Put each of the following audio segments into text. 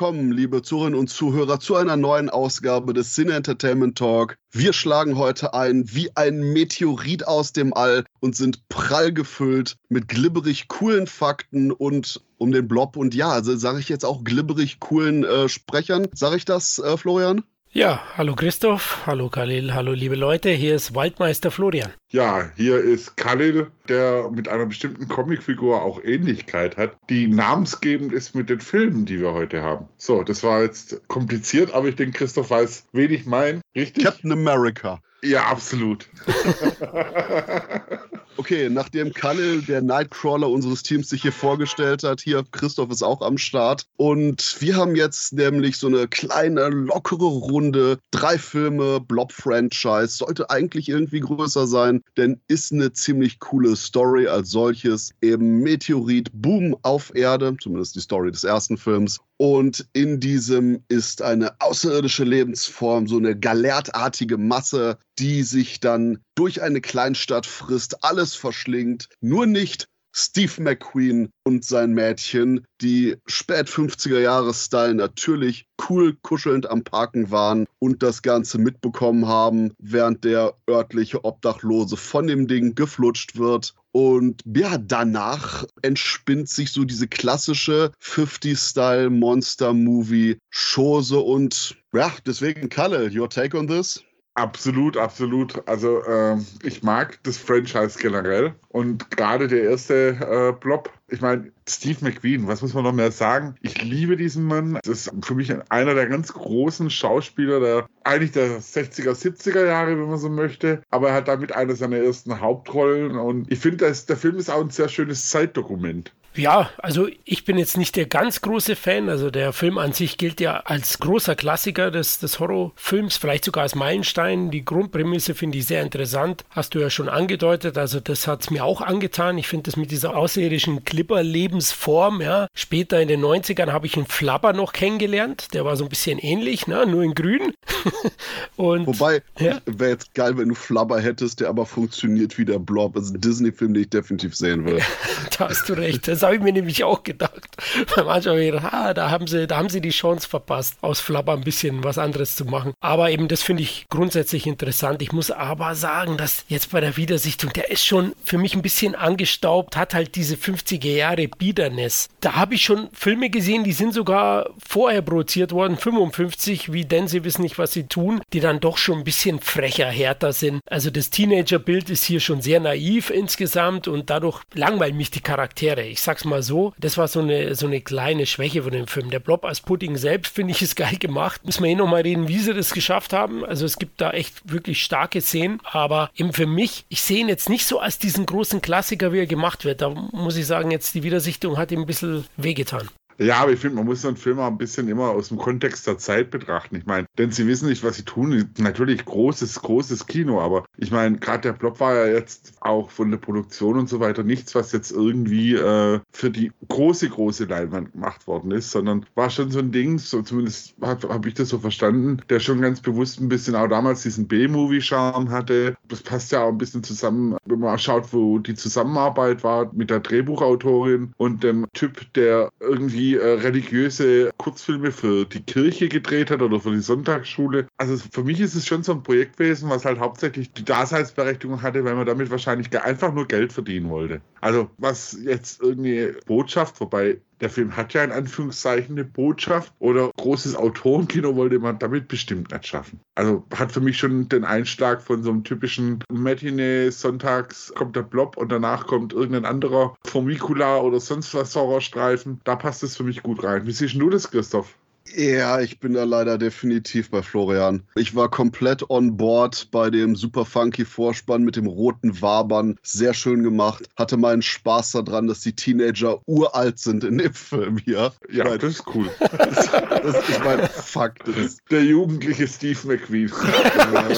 Willkommen, liebe Zuhörerinnen und Zuhörer, zu einer neuen Ausgabe des Cine Entertainment Talk. Wir schlagen heute ein wie ein Meteorit aus dem All und sind prall gefüllt mit glibberig coolen Fakten und um den Blob und ja, also sage ich jetzt auch glibberig coolen äh, Sprechern. Sage ich das, äh, Florian? Ja, hallo Christoph, hallo Khalil, hallo liebe Leute, hier ist Waldmeister Florian. Ja, hier ist Khalil, der mit einer bestimmten Comicfigur auch Ähnlichkeit hat, die namensgebend ist mit den Filmen, die wir heute haben. So, das war jetzt kompliziert, aber ich denke, Christoph weiß, wen ich meine. Richtig? Captain America. Ja, absolut. Okay, nachdem Kalle, der Nightcrawler unseres Teams, sich hier vorgestellt hat, hier Christoph ist auch am Start. Und wir haben jetzt nämlich so eine kleine, lockere Runde. Drei Filme, Blob-Franchise. Sollte eigentlich irgendwie größer sein, denn ist eine ziemlich coole Story als solches. Eben Meteorit, Boom auf Erde, zumindest die Story des ersten Films. Und in diesem ist eine außerirdische Lebensform, so eine galertartige Masse, die sich dann durch eine Kleinstadt frisst, alles verschlingt, nur nicht Steve McQueen und sein Mädchen, die spät 50er Jahre Style natürlich cool kuschelnd am Parken waren und das Ganze mitbekommen haben, während der örtliche Obdachlose von dem Ding geflutscht wird. Und ja, danach entspinnt sich so diese klassische 50-Style Monster-Movie-Chose und ja, deswegen Kalle, your take on this? Absolut, absolut. Also äh, ich mag das Franchise generell und gerade der erste äh, Blob. Ich meine, Steve McQueen, was muss man noch mehr sagen? Ich liebe diesen Mann. Das ist für mich einer der ganz großen Schauspieler der eigentlich der 60er, 70er Jahre, wenn man so möchte. Aber er hat damit eine seiner ersten Hauptrollen und ich finde, der Film ist auch ein sehr schönes Zeitdokument. Ja, also ich bin jetzt nicht der ganz große Fan. Also der Film an sich gilt ja als großer Klassiker des, des Horrorfilms, vielleicht sogar als Meilenstein. Die Grundprämisse finde ich sehr interessant. Hast du ja schon angedeutet. Also das hat es mir auch angetan. Ich finde das mit dieser außerirdischen Clipper-Lebensform, ja. Später in den 90ern habe ich einen Flabber noch kennengelernt. Der war so ein bisschen ähnlich, ne? nur in grün. Und, Wobei, ja? wäre jetzt geil, wenn du Flabber hättest, der aber funktioniert wie der Blob. Also ein Disney-Film, den ich definitiv sehen will. da hast du recht. Das das habe ich mir nämlich auch gedacht. Anschauen habe ich gedacht, ah, da haben sie, da haben sie die Chance verpasst, aus Flabber ein bisschen was anderes zu machen. Aber eben, das finde ich grundsätzlich interessant. Ich muss aber sagen, dass jetzt bei der Wiedersichtung, der ist schon für mich ein bisschen angestaubt, hat halt diese 50er Jahre Biederness. Da habe ich schon Filme gesehen, die sind sogar vorher produziert worden, 55, wie denn sie wissen nicht, was sie tun, die dann doch schon ein bisschen frecher, härter sind. Also das Teenager-Bild ist hier schon sehr naiv insgesamt und dadurch langweilen mich die Charaktere. Ich sag's mal so, das war so eine, so eine kleine Schwäche von dem Film. Der Blob als Pudding selbst finde ich ist geil gemacht. Müssen wir eh nochmal reden, wie sie das geschafft haben. Also es gibt da echt wirklich starke Szenen, aber eben für mich, ich sehe ihn jetzt nicht so als diesen großen Klassiker, wie er gemacht wird. Da muss ich sagen, jetzt die Wiedersichtung hat ihm ein bisschen wehgetan. Ja, aber ich finde, man muss so einen Film auch ein bisschen immer aus dem Kontext der Zeit betrachten. Ich meine, denn sie wissen nicht, was sie tun. Natürlich großes, großes Kino, aber ich meine, gerade der Blob war ja jetzt auch von der Produktion und so weiter nichts, was jetzt irgendwie äh, für die große, große Leinwand gemacht worden ist, sondern war schon so ein Ding, so zumindest habe hab ich das so verstanden, der schon ganz bewusst ein bisschen auch damals diesen B-Movie-Charme hatte. Das passt ja auch ein bisschen zusammen, wenn man schaut, wo die Zusammenarbeit war mit der Drehbuchautorin und dem Typ, der irgendwie äh, religiöse Kurzfilme für die Kirche gedreht hat oder für die Sonntagsschule. Also für mich ist es schon so ein Projekt gewesen, was halt hauptsächlich die Daseinsberechtigung hatte, weil man damit wahrscheinlich einfach nur Geld verdienen wollte. Also was jetzt irgendwie Botschaft, wobei der Film hat ja in Anführungszeichen eine Botschaft oder großes Autorenkino wollte man damit bestimmt nicht schaffen. Also hat für mich schon den Einschlag von so einem typischen Matinee, sonntags kommt der Blob und danach kommt irgendein anderer Formicula oder sonst was Horrorstreifen. Da passt es für mich gut rein. Wie siehst du das, Christoph? Ja, ich bin da leider definitiv bei Florian. Ich war komplett on board bei dem super funky Vorspann mit dem roten Wabern. Sehr schön gemacht. Hatte meinen Spaß daran, dass die Teenager uralt sind in dem Film hier. Ja, meine, das ist cool. Das, das ist mein Fakt. Der jugendliche Steve McQueen. ja,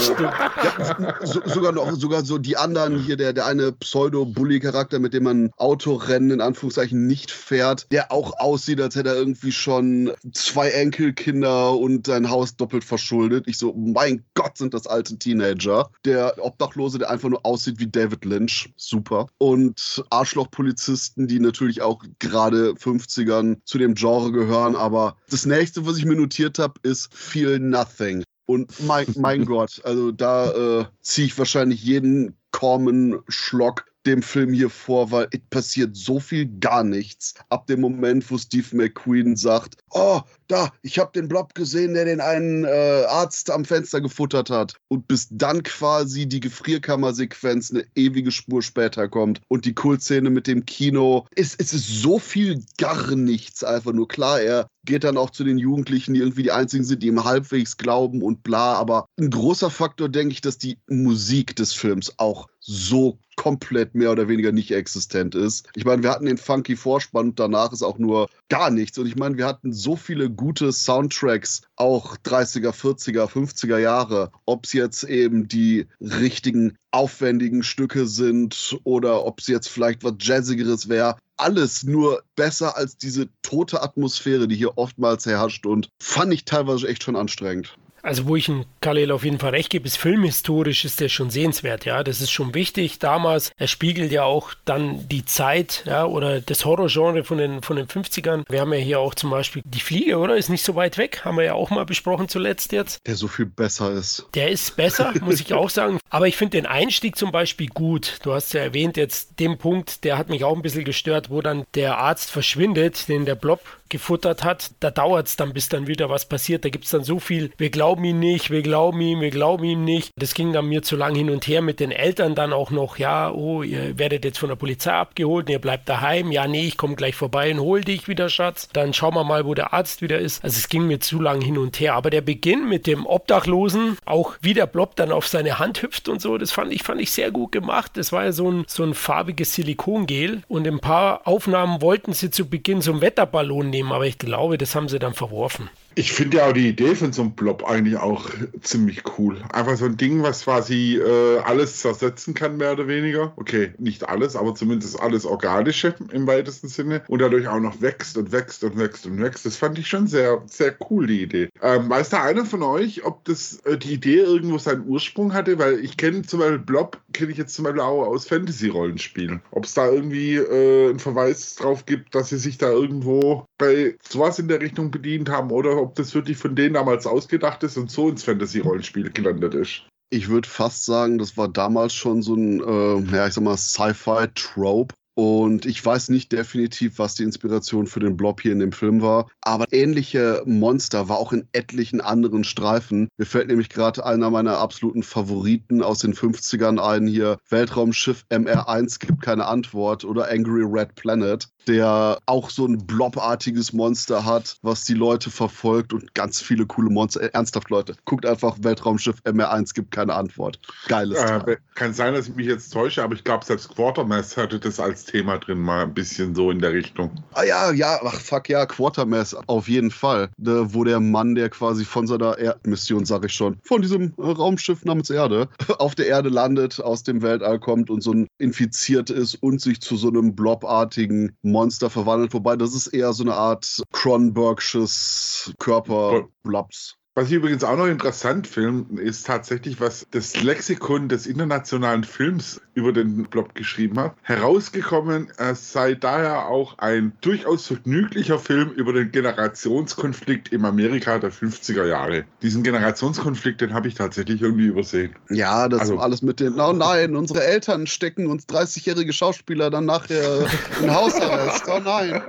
so, sogar noch, sogar so die anderen hier, der, der eine Pseudo-Bully-Charakter, mit dem man Autorennen in Anführungszeichen nicht fährt, der auch aussieht, als hätte er irgendwie schon zwei Enkelkinder und sein Haus doppelt verschuldet. Ich so, mein Gott, sind das alte Teenager. Der Obdachlose, der einfach nur aussieht wie David Lynch. Super. Und Arschlochpolizisten, die natürlich auch gerade 50ern zu dem Genre gehören. Aber das nächste, was ich mir notiert habe, ist Feel Nothing. Und mein, mein Gott, also da äh, ziehe ich wahrscheinlich jeden Corman-Schlock dem Film hier vor, weil es passiert so viel gar nichts. Ab dem Moment, wo Steve McQueen sagt, oh, da, ich habe den Blob gesehen, der den einen äh, Arzt am Fenster gefuttert hat. Und bis dann quasi die Gefrierkammer-Sequenz eine ewige Spur später kommt und die Kultszene mit dem Kino. Es, es ist so viel gar nichts einfach nur. Klar, er geht dann auch zu den Jugendlichen, die irgendwie die einzigen sind, die ihm halbwegs glauben und bla. Aber ein großer Faktor, denke ich, dass die Musik des Films auch so komplett mehr oder weniger nicht existent ist. Ich meine, wir hatten den funky Vorspann und danach ist auch nur gar nichts. Und ich meine, wir hatten so viele gute Soundtracks, auch 30er, 40er, 50er Jahre. Ob es jetzt eben die richtigen, aufwendigen Stücke sind oder ob es jetzt vielleicht was Jazzigeres wäre alles nur besser als diese tote Atmosphäre, die hier oftmals herrscht und fand ich teilweise echt schon anstrengend. Also wo ich in Khalil auf jeden Fall recht gebe, ist filmhistorisch ist der schon sehenswert, ja. Das ist schon wichtig. Damals, er spiegelt ja auch dann die Zeit, ja, oder das Horrorgenre von den, von den 50ern. Wir haben ja hier auch zum Beispiel die Fliege, oder? Ist nicht so weit weg. Haben wir ja auch mal besprochen zuletzt jetzt. Der so viel besser ist. Der ist besser, muss ich auch sagen. Aber ich finde den Einstieg zum Beispiel gut. Du hast ja erwähnt jetzt den Punkt, der hat mich auch ein bisschen gestört, wo dann der Arzt verschwindet, den der Blob gefuttert hat, da dauert es dann, bis dann wieder was passiert. Da gibt es dann so viel, wir glauben ihm nicht, wir glauben ihm, wir glauben ihm nicht. Das ging dann mir zu lang hin und her mit den Eltern dann auch noch, ja, oh, ihr werdet jetzt von der Polizei abgeholt, ihr bleibt daheim, ja, nee, ich komme gleich vorbei und hol dich wieder, Schatz. Dann schauen wir mal, wo der Arzt wieder ist. Also es ging mir zu lang hin und her. Aber der Beginn mit dem Obdachlosen, auch wie der Blob dann auf seine Hand hüpft und so, das fand ich, fand ich sehr gut gemacht. Das war ja so ein, so ein farbiges Silikongel und ein paar Aufnahmen wollten sie zu Beginn so einen Wetterballon nehmen nehmen, aber ich glaube, das haben sie dann verworfen. Ich finde ja auch die Idee von so einem Blob eigentlich auch ziemlich cool. Einfach so ein Ding, was quasi äh, alles zersetzen kann, mehr oder weniger. Okay, nicht alles, aber zumindest alles Organische im weitesten Sinne. Und dadurch auch noch wächst und wächst und wächst und wächst. Das fand ich schon sehr, sehr cool, die Idee. Ähm, weiß da einer von euch, ob das äh, die Idee irgendwo seinen Ursprung hatte? Weil ich kenne zum Beispiel Blob, kenne ich jetzt zum Beispiel auch aus Fantasy-Rollenspielen. Ob es da irgendwie äh, einen Verweis drauf gibt, dass sie sich da irgendwo bei sowas in der Richtung bedient haben oder ob das wirklich von denen damals ausgedacht ist und so ins Fantasy-Rollenspiel gelandet ist. Ich würde fast sagen, das war damals schon so ein, äh, ja, ich sag mal, Sci-Fi-Trope, und ich weiß nicht definitiv, was die Inspiration für den Blob hier in dem Film war. Aber ähnliche Monster war auch in etlichen anderen Streifen. Mir fällt nämlich gerade einer meiner absoluten Favoriten aus den 50ern ein hier. Weltraumschiff MR1 gibt keine Antwort oder Angry Red Planet der auch so ein blobartiges Monster hat, was die Leute verfolgt und ganz viele coole Monster. Äh, ernsthaft, Leute, guckt einfach Weltraumschiff MR1, gibt keine Antwort. Geiles äh, Kann sein, dass ich mich jetzt täusche, aber ich glaube, selbst Quartermass hatte das als Thema drin, mal ein bisschen so in der Richtung. Ah ja, ja, ach fuck ja, Quartermass, auf jeden Fall. Da, wo der Mann, der quasi von seiner Erdmission, sag ich schon, von diesem Raumschiff namens Erde, auf der Erde landet, aus dem Weltall kommt und so ein infiziert ist und sich zu so einem blobartigen Monster verwandelt, wobei das ist eher so eine Art Cronenbergsches Körperblaps. Was ich übrigens auch noch interessant finde, ist tatsächlich, was das Lexikon des internationalen Films über den Blob geschrieben hat. Herausgekommen es sei daher auch ein durchaus vergnüglicher Film über den Generationskonflikt im Amerika der 50er Jahre. Diesen Generationskonflikt, den habe ich tatsächlich irgendwie übersehen. Ja, das also, alles mit den, oh nein, unsere Eltern stecken uns 30-jährige Schauspieler dann nachher in Hausarrest. Oh nein.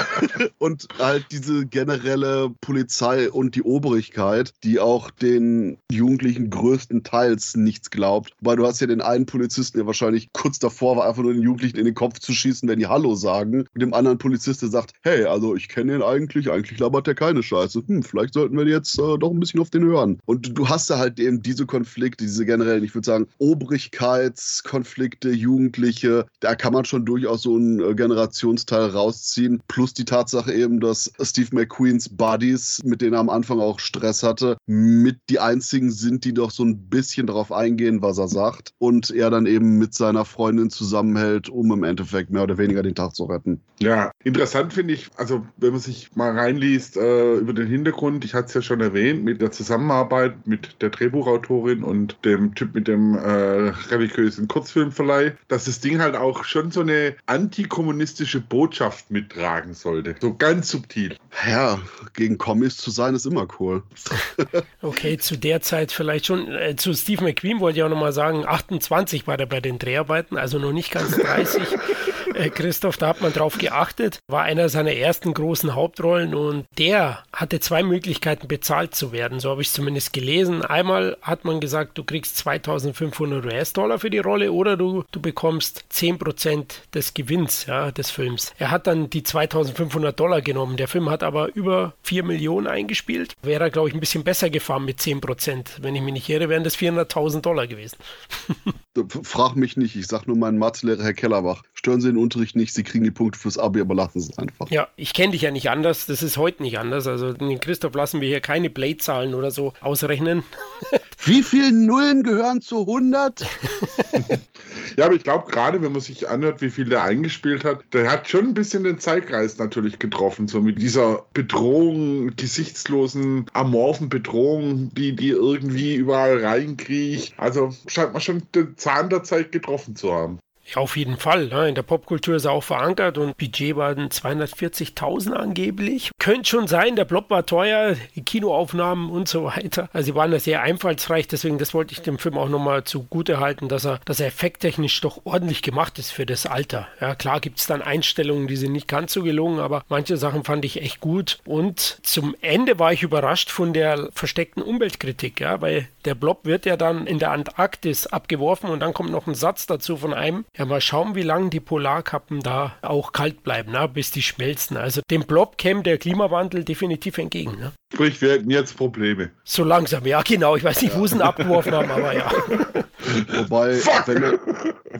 und halt diese generelle Polizei und die Obrigkeit Öffentlichkeit, die auch den Jugendlichen größtenteils nichts glaubt. Weil du hast ja den einen Polizisten, der wahrscheinlich kurz davor war, einfach nur den Jugendlichen in den Kopf zu schießen, wenn die Hallo sagen. Und dem anderen Polizist, der sagt, hey, also ich kenne ihn eigentlich, eigentlich labert der keine Scheiße. Hm, vielleicht sollten wir jetzt äh, doch ein bisschen auf den hören. Und du hast da halt eben diese Konflikte, diese generellen, ich würde sagen, Obrigkeitskonflikte, Jugendliche, da kann man schon durchaus so einen äh, Generationsteil rausziehen. Plus die Tatsache eben, dass Steve McQueens Buddies, mit denen er am Anfang auch Stress Franchise hatte, mit die einzigen sind, die doch so ein bisschen darauf eingehen, was er sagt. Und er dann eben mit seiner Freundin zusammenhält, um im Endeffekt mehr oder weniger den Tag zu retten. Ja, interessant finde ich, also wenn man sich mal reinliest äh, über den Hintergrund, ich hatte es ja schon erwähnt, mit der Zusammenarbeit mit der Drehbuchautorin und dem Typ mit dem äh, religiösen Kurzfilmverleih, dass das Ding halt auch schon so eine antikommunistische Botschaft mittragen sollte. So ganz subtil. Ja, gegen Kommis zu sein ist immer cool. okay, zu der Zeit vielleicht schon. Äh, zu Steve McQueen wollte ich auch nochmal sagen, 28 war er bei den Dreharbeiten, also noch nicht ganz 30. Äh, Christoph, da hat man drauf geachtet, war einer seiner ersten großen Hauptrollen und der hatte zwei Möglichkeiten bezahlt zu werden, so habe ich es zumindest gelesen. Einmal hat man gesagt, du kriegst 2500 US-Dollar für die Rolle oder du, du bekommst 10% des Gewinns ja, des Films. Er hat dann die 2500 Dollar genommen. Der Film hat aber über 4 Millionen eingespielt. Wäre er, glaube ich, ein bisschen besser gefahren mit 10%. Wenn ich mich nicht irre, wären das 400.000 Dollar gewesen. Frag mich nicht, ich sag nur meinen Mathelehrer Herr Kellerbach. Stören Sie den Unterricht nicht, Sie kriegen die Punkte fürs Abi, aber lassen Sie es einfach. Ja, ich kenne dich ja nicht anders, das ist heute nicht anders. Also den Christoph lassen wir hier keine Blade-Zahlen oder so ausrechnen. Wie viele Nullen gehören zu 100? ja, aber ich glaube, gerade wenn man sich anhört, wie viel der eingespielt hat, der hat schon ein bisschen den Zeitkreis natürlich getroffen, so mit dieser Bedrohung, gesichtslosen, amorphen Bedrohung, die, die irgendwie überall reinkriecht. Also scheint man schon den Zahn der Zeit getroffen zu haben. Ja, auf jeden Fall. Ne? In der Popkultur ist er auch verankert und Budget waren 240.000 angeblich. Könnte schon sein, der Blob war teuer, die Kinoaufnahmen und so weiter. Also sie waren da sehr einfallsreich, deswegen das wollte ich dem Film auch nochmal zugute halten, dass er, dass er effekttechnisch doch ordentlich gemacht ist für das Alter. Ja, klar gibt es dann Einstellungen, die sind nicht ganz so gelungen, aber manche Sachen fand ich echt gut. Und zum Ende war ich überrascht von der versteckten Umweltkritik, ja, weil der Blob wird ja dann in der Antarktis abgeworfen und dann kommt noch ein Satz dazu von einem, ja, mal schauen, wie lange die Polarkappen da auch kalt bleiben, ne, bis die schmelzen. Also dem Blob käme der Klimawandel definitiv entgegen. Ne? Sprich, wir hätten jetzt Probleme. So langsam, ja, genau. Ich weiß nicht, wo sie ihn abgeworfen haben, aber ja. Wobei, wenn,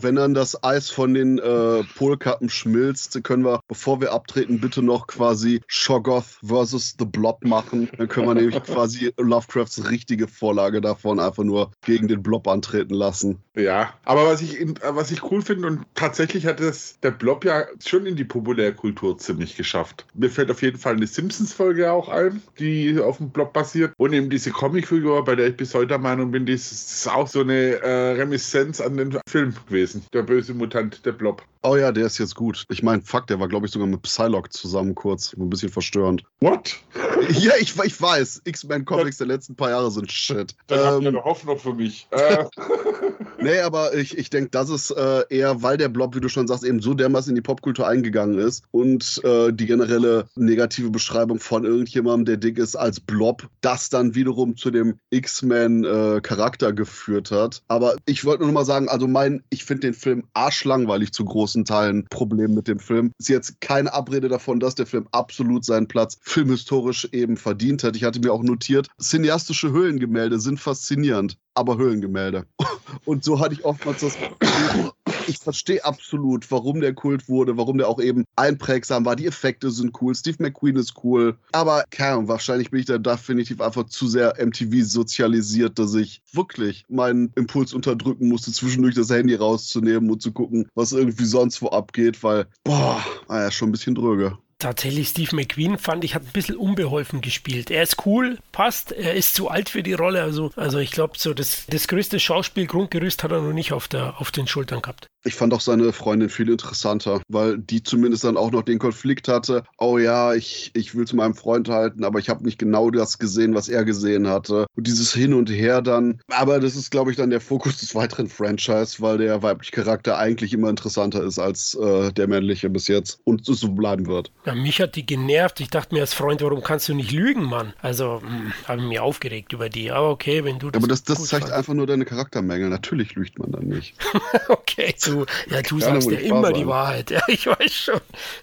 wenn, dann das Eis von den äh, Polkappen schmilzt, können wir, bevor wir abtreten, bitte noch quasi Shoggoth versus The Blob machen. Dann können wir nämlich quasi Lovecrafts richtige Vorlage davon einfach nur gegen den Blob antreten lassen. Ja, aber was ich, was ich cool finde und tatsächlich hat es der Blob ja schon in die Populärkultur ziemlich geschafft. Mir fällt auf jeden Fall eine Simpsons-Folge auch ein, die auf dem Blob basiert und eben diese Comicfigur, bei der ich bis heute der Meinung bin, die ist, auch so eine äh, Reminiszenz an den Film gewesen. Der böse Mutant, der Blob. Oh ja, der ist jetzt gut. Ich meine, fuck, der war, glaube ich, sogar mit Psylocke zusammen kurz. Ein bisschen verstörend. What? Ja, ich, ich weiß. X-Men-Comics der letzten paar Jahre sind shit. Dann ähm, habt ihr eine Hoffnung für mich. Äh. nee, aber ich, ich denke, das ist äh, eher, weil der Blob, wie du schon sagst, eben so dermaßen in die Popkultur eingegangen ist und äh, die generelle negative Beschreibung von irgendjemandem, der dick ist, als Blob, das dann wiederum zu dem X-Men-Charakter äh, geführt hat. Aber ich wollte nur mal sagen, also mein, ich finde den Film arschlangweilig zu großen Teilen Problem mit dem Film. Ist jetzt keine Abrede davon, dass der Film absolut seinen Platz filmhistorisch eben verdient hat. Ich hatte mir auch notiert, cineastische Höhlengemälde sind faszinierend, aber Höhlengemälde. Und so hatte ich oftmals das Gefühl, ich verstehe absolut, warum der Kult wurde, warum der auch eben einprägsam war. Die Effekte sind cool, Steve McQueen ist cool. Aber Ahnung, wahrscheinlich bin ich da definitiv einfach zu sehr MTV sozialisiert, dass ich wirklich meinen Impuls unterdrücken musste, zwischendurch das Handy rauszunehmen und zu gucken, was irgendwie sonst wo abgeht, weil, boah, naja, schon ein bisschen dröge tatsächlich Steve McQueen fand ich hat ein bisschen unbeholfen gespielt. Er ist cool, passt, er ist zu alt für die Rolle, also also ich glaube so das das größte Schauspielgrundgerüst hat er noch nicht auf der auf den Schultern gehabt. Ich fand auch seine Freundin viel interessanter, weil die zumindest dann auch noch den Konflikt hatte. Oh ja, ich, ich will zu meinem Freund halten, aber ich habe nicht genau das gesehen, was er gesehen hatte. Und dieses Hin und Her dann. Aber das ist, glaube ich, dann der Fokus des weiteren Franchise, weil der weibliche Charakter eigentlich immer interessanter ist als äh, der männliche bis jetzt und so bleiben wird. Ja, mich hat die genervt. Ich dachte mir als Freund, warum kannst du nicht lügen, Mann? Also, hm, habe ich mich aufgeregt über die. Aber okay, wenn du das. aber das, das zeigt fand. einfach nur deine Charaktermängel. Natürlich lügt man dann nicht. okay, so du, ja, du sagst ja immer sein. die Wahrheit. Ja, ich weiß schon.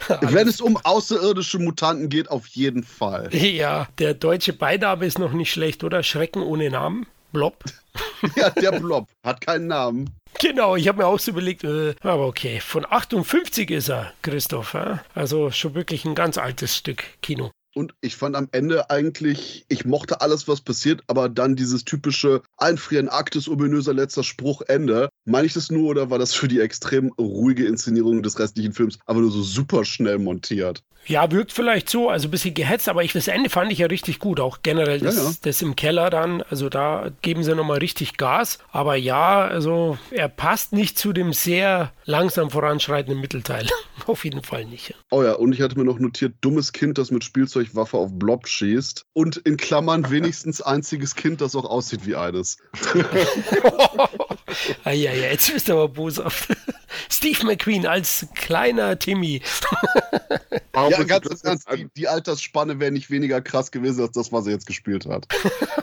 Wenn es um außerirdische Mutanten geht, auf jeden Fall. Ja, der deutsche Beiname ist noch nicht schlecht, oder? Schrecken ohne Namen? Blob. ja, der Blob hat keinen Namen. Genau, ich habe mir auch so überlegt, äh, aber okay, von 58 ist er, Christoph. Äh? Also schon wirklich ein ganz altes Stück Kino. Und ich fand am Ende eigentlich, ich mochte alles, was passiert, aber dann dieses typische Einfrieren, Aktes, ominöser letzter Spruch, Ende. Meine ich das nur oder war das für die extrem ruhige Inszenierung des restlichen Films aber nur so super schnell montiert? Ja, wirkt vielleicht so, also ein bisschen gehetzt, aber ich, das Ende fand ich ja richtig gut, auch generell das, ja, ja. das im Keller dann, also da geben sie nochmal richtig Gas, aber ja, also er passt nicht zu dem sehr langsam voranschreitenden Mittelteil, auf jeden Fall nicht. Oh ja, und ich hatte mir noch notiert, dummes Kind, das mit Spielzeugwaffe auf Blob schießt und in Klammern wenigstens einziges Kind, das auch aussieht wie eines. ah, ja, ja, jetzt bist du aber boshaft. Steve McQueen als kleiner Timmy. ja, ganz Ernst, die, die, Altersspanne wäre nicht weniger krass gewesen als das, was er jetzt gespielt hat.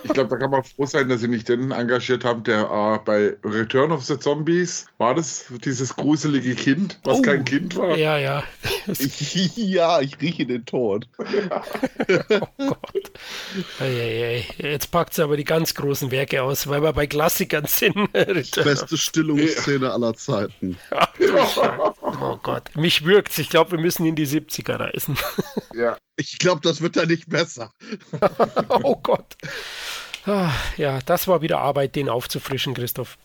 Ich glaube, da kann man froh sein, dass sie nicht den engagiert haben, der äh, bei Return of the Zombies war das dieses gruselige Kind, was oh, kein Kind war. Ja, ja. Ja, ich rieche den Tod. Ja. oh Gott. Ei, ei, ei. Jetzt packt sie aber die ganz großen Werke aus, weil wir bei Klassikern sind. Beste Stillungsszene aller Zeiten. Oh Gott, mich wirkt's. Ich glaube, wir müssen in die 70er reisen. ja. Ich glaube, das wird da nicht besser. oh Gott. Ah, ja, das war wieder Arbeit, den aufzufrischen, Christoph.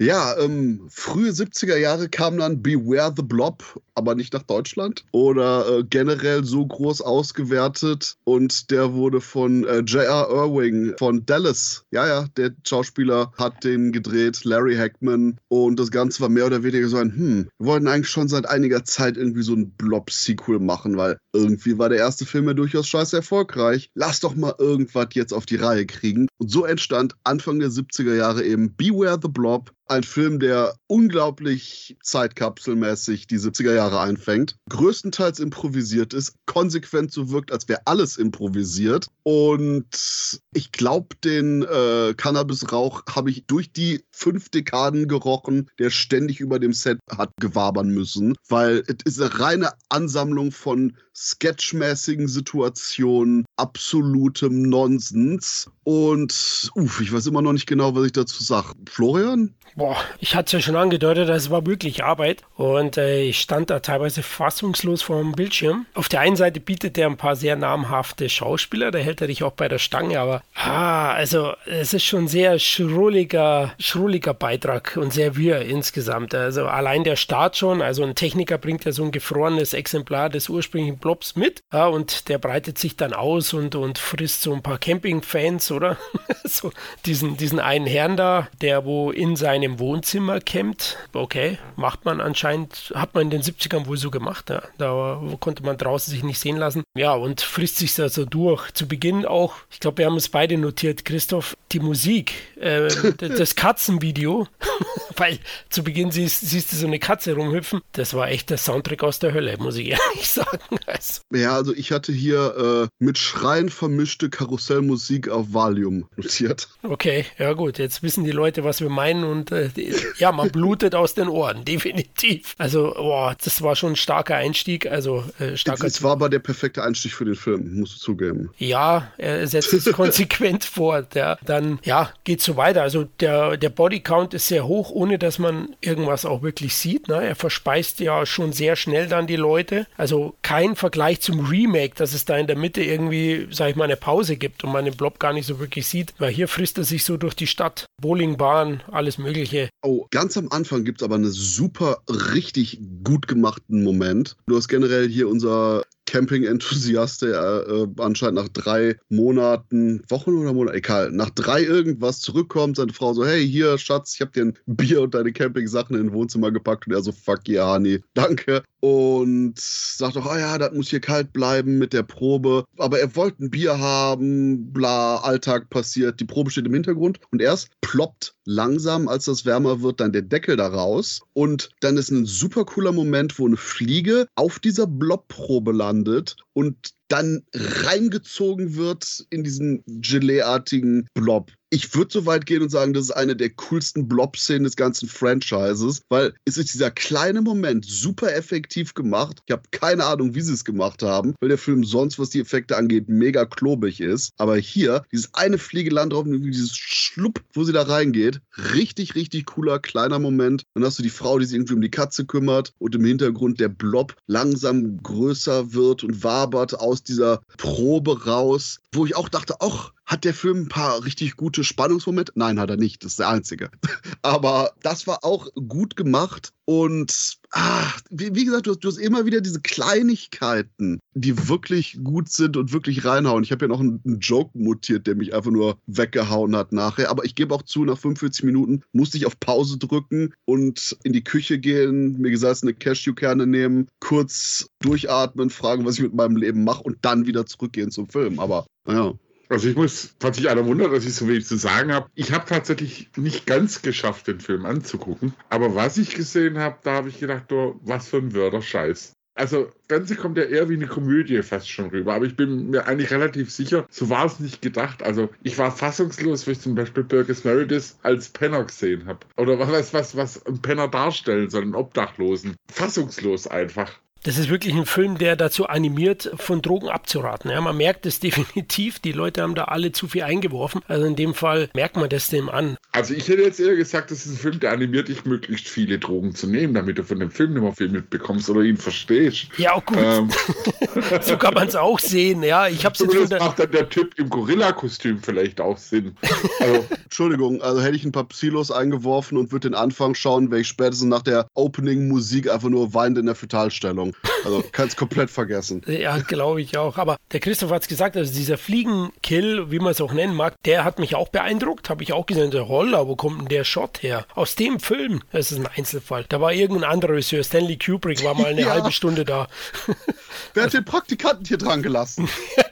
Ja, ähm, frühe 70er Jahre kam dann Beware the Blob, aber nicht nach Deutschland oder äh, generell so groß ausgewertet und der wurde von äh, J.R. Irving von Dallas. Ja, ja, der Schauspieler hat den gedreht, Larry Hackman und das Ganze war mehr oder weniger so ein, hm, wir wollten eigentlich schon seit einiger Zeit irgendwie so ein Blob-Sequel machen, weil irgendwie war der erste Film ja durchaus scheiße erfolgreich. Lass doch mal irgendwas jetzt auf die Reihe kriegen. Und so entstand Anfang der 70er Jahre eben Beware the Blob, ein Film, der unglaublich zeitkapselmäßig die 70er Jahre einfängt, größtenteils improvisiert ist, konsequent so wirkt, als wäre alles improvisiert. Und ich glaube, den äh, Cannabisrauch habe ich durch die fünf Dekaden gerochen, der ständig über dem Set hat gewabern müssen, weil es ist eine reine Ansammlung von sketchmäßigen Situationen, absolutem Nonsens. Und uff, ich weiß immer noch nicht genau, was ich dazu sage. Florian? Boah, ich hatte es ja schon angedeutet, es war wirklich Arbeit und äh, ich stand da teilweise fassungslos vor dem Bildschirm. Auf der einen Seite bietet er ein paar sehr namhafte Schauspieler, da hält er dich auch bei der Stange, aber ah, also es ist schon sehr schrulliger, schrulliger Beitrag und sehr wirr insgesamt. Also allein der Start schon, also ein Techniker bringt ja so ein gefrorenes Exemplar des ursprünglichen Blobs mit ja, und der breitet sich dann aus und, und frisst so ein paar Campingfans, oder? so diesen, diesen einen Herrn da, der wo in seinem im Wohnzimmer campt. Okay, macht man anscheinend, hat man in den 70ern wohl so gemacht. Ja. Da konnte man draußen sich nicht sehen lassen. Ja, und frisst sich da so durch. Zu Beginn auch, ich glaube, wir haben es beide notiert, Christoph, die Musik, äh, das Katzenvideo, weil zu Beginn siehst, siehst, du so eine Katze rumhüpfen. Das war echt der Soundtrack aus der Hölle, muss ich ehrlich sagen. Also. Ja, also ich hatte hier äh, mit Schreien vermischte Karussellmusik auf Valium notiert. Okay, ja gut, jetzt wissen die Leute, was wir meinen und äh, ja, man blutet aus den Ohren, definitiv. Also, boah, das war schon ein starker Einstieg. Also, äh, starker es, es war aber der perfekte Einstieg für den Film, musst du zugeben. Ja, er setzt es konsequent fort. Ja. Dann, ja, geht so weiter. Also, der, der Bodycount ist sehr hoch, ohne dass man irgendwas auch wirklich sieht. Ne? Er verspeist ja schon sehr schnell dann die Leute. Also, kein Vergleich zum Remake, dass es da in der Mitte irgendwie, sag ich mal, eine Pause gibt und man den Blob gar nicht so wirklich sieht. Weil hier frisst er sich so durch die Stadt. Bowlingbahn, alles mögliche mögliche. Oh, ganz am Anfang gibt es aber einen super, richtig gut gemachten Moment. Du hast generell hier unser Camping-Enthusiast, der äh, anscheinend nach drei Monaten, Wochen oder Monaten, egal, nach drei irgendwas zurückkommt, seine Frau so, hey, hier, Schatz, ich hab dir ein Bier und deine Camping-Sachen in den Wohnzimmer gepackt und er so, fuck yeah, honey, danke. Und sagt doch, oh ja, das muss hier kalt bleiben mit der Probe. Aber er wollte ein Bier haben, bla, Alltag passiert, die Probe steht im Hintergrund und erst ploppt langsam, als das wärmer wird, dann der Deckel da raus und dann ist ein super cooler Moment, wo eine Fliege auf dieser Blobprobe landet landet und dann reingezogen wird in diesen Gelee-artigen Blob ich würde so weit gehen und sagen, das ist eine der coolsten Blob-Szenen des ganzen Franchises, weil es ist dieser kleine Moment super effektiv gemacht. Ich habe keine Ahnung, wie sie es gemacht haben, weil der Film sonst, was die Effekte angeht, mega klobig ist. Aber hier, dieses eine Fliegeland drauf, dieses Schlupp, wo sie da reingeht, richtig, richtig cooler kleiner Moment. Dann hast du die Frau, die sich irgendwie um die Katze kümmert und im Hintergrund der Blob langsam größer wird und wabert aus aus dieser Probe raus, wo ich auch dachte, ach, hat der Film ein paar richtig gute Spannungsmomente? Nein, hat er nicht. Das ist der einzige. Aber das war auch gut gemacht. Und ah, wie, wie, gesagt, du hast, du hast, immer wieder diese Kleinigkeiten, die wirklich gut sind und wirklich reinhauen. Ich habe ja noch einen, einen, Joke mutiert, der mich einfach nur weggehauen hat nachher. Aber ich gebe auch zu, nach 45 Minuten musste ich auf Pause drücken und in die Küche gehen, mir gesalzene Cashewkerne nehmen, kurz durchatmen, fragen, was ich mit meinem Leben mache und dann wieder zurückgehen zum Film. Aber naja. Also ich muss, falls sich einer wundert, dass ich so wenig zu sagen habe, ich habe tatsächlich nicht ganz geschafft, den Film anzugucken. Aber was ich gesehen habe, da habe ich gedacht, oh, was für ein Wörterscheiß. Also, Ganze kommt ja eher wie eine Komödie fast schon rüber. Aber ich bin mir eigentlich relativ sicher, so war es nicht gedacht. Also, ich war fassungslos, wenn ich zum Beispiel Burgess Meredith als Penner gesehen habe. Oder was, was, was ein Penner darstellen soll, einen Obdachlosen. Fassungslos einfach. Das ist wirklich ein Film, der dazu animiert, von Drogen abzuraten. Ja, man merkt es definitiv. Die Leute haben da alle zu viel eingeworfen. Also in dem Fall merkt man das dem an. Also ich hätte jetzt eher gesagt, das ist ein Film, der animiert dich, möglichst viele Drogen zu nehmen, damit du von dem Film nicht mehr viel mitbekommst oder ihn verstehst. Ja, auch gut. Ähm. so kann man es auch sehen. Ja, ich habe jetzt Das macht dann der Typ im Gorilla-Kostüm vielleicht auch Sinn. Also, Entschuldigung, also hätte ich ein paar Psylos eingeworfen und würde den Anfang schauen, wäre ich spätestens nach der Opening-Musik einfach nur weinend in der Fetalstellung. Ahnung. Also kannst komplett vergessen. Ja, glaube ich auch. Aber der Christoph hat es gesagt, also dieser Fliegenkill, wie man es auch nennen mag, der hat mich auch beeindruckt. Habe ich auch gesehen, der Roller, wo kommt denn der Shot her? Aus dem Film. Das ist ein Einzelfall. Da war irgendein anderer Regisseur, Stanley Kubrick, war mal eine ja. halbe Stunde da. Wer hat den Praktikanten hier dran gelassen?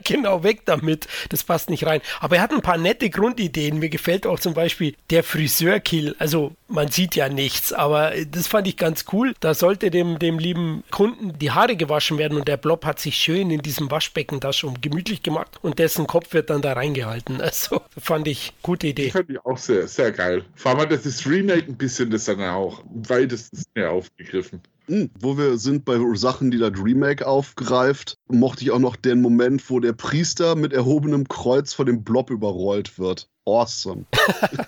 genau, weg damit. Das passt nicht rein. Aber er hat ein paar nette Grundideen. Mir gefällt auch zum Beispiel der Friseurkill. Also man sieht ja nichts, aber das fand ich ganz cool. Da sollte dem, dem lieben Kunden die Haare gewaschen werden und der Blob hat sich schön in diesem Waschbecken da schon gemütlich gemacht und dessen Kopf wird dann da reingehalten. Also fand ich gute Idee. Fand ich auch sehr, sehr geil. Vor allem das ist Remake ein bisschen das dann auch weitestens mehr aufgegriffen. Hm, wo wir sind bei Sachen, die das Remake aufgreift, mochte ich auch noch den Moment, wo der Priester mit erhobenem Kreuz vor dem Blob überrollt wird. Awesome.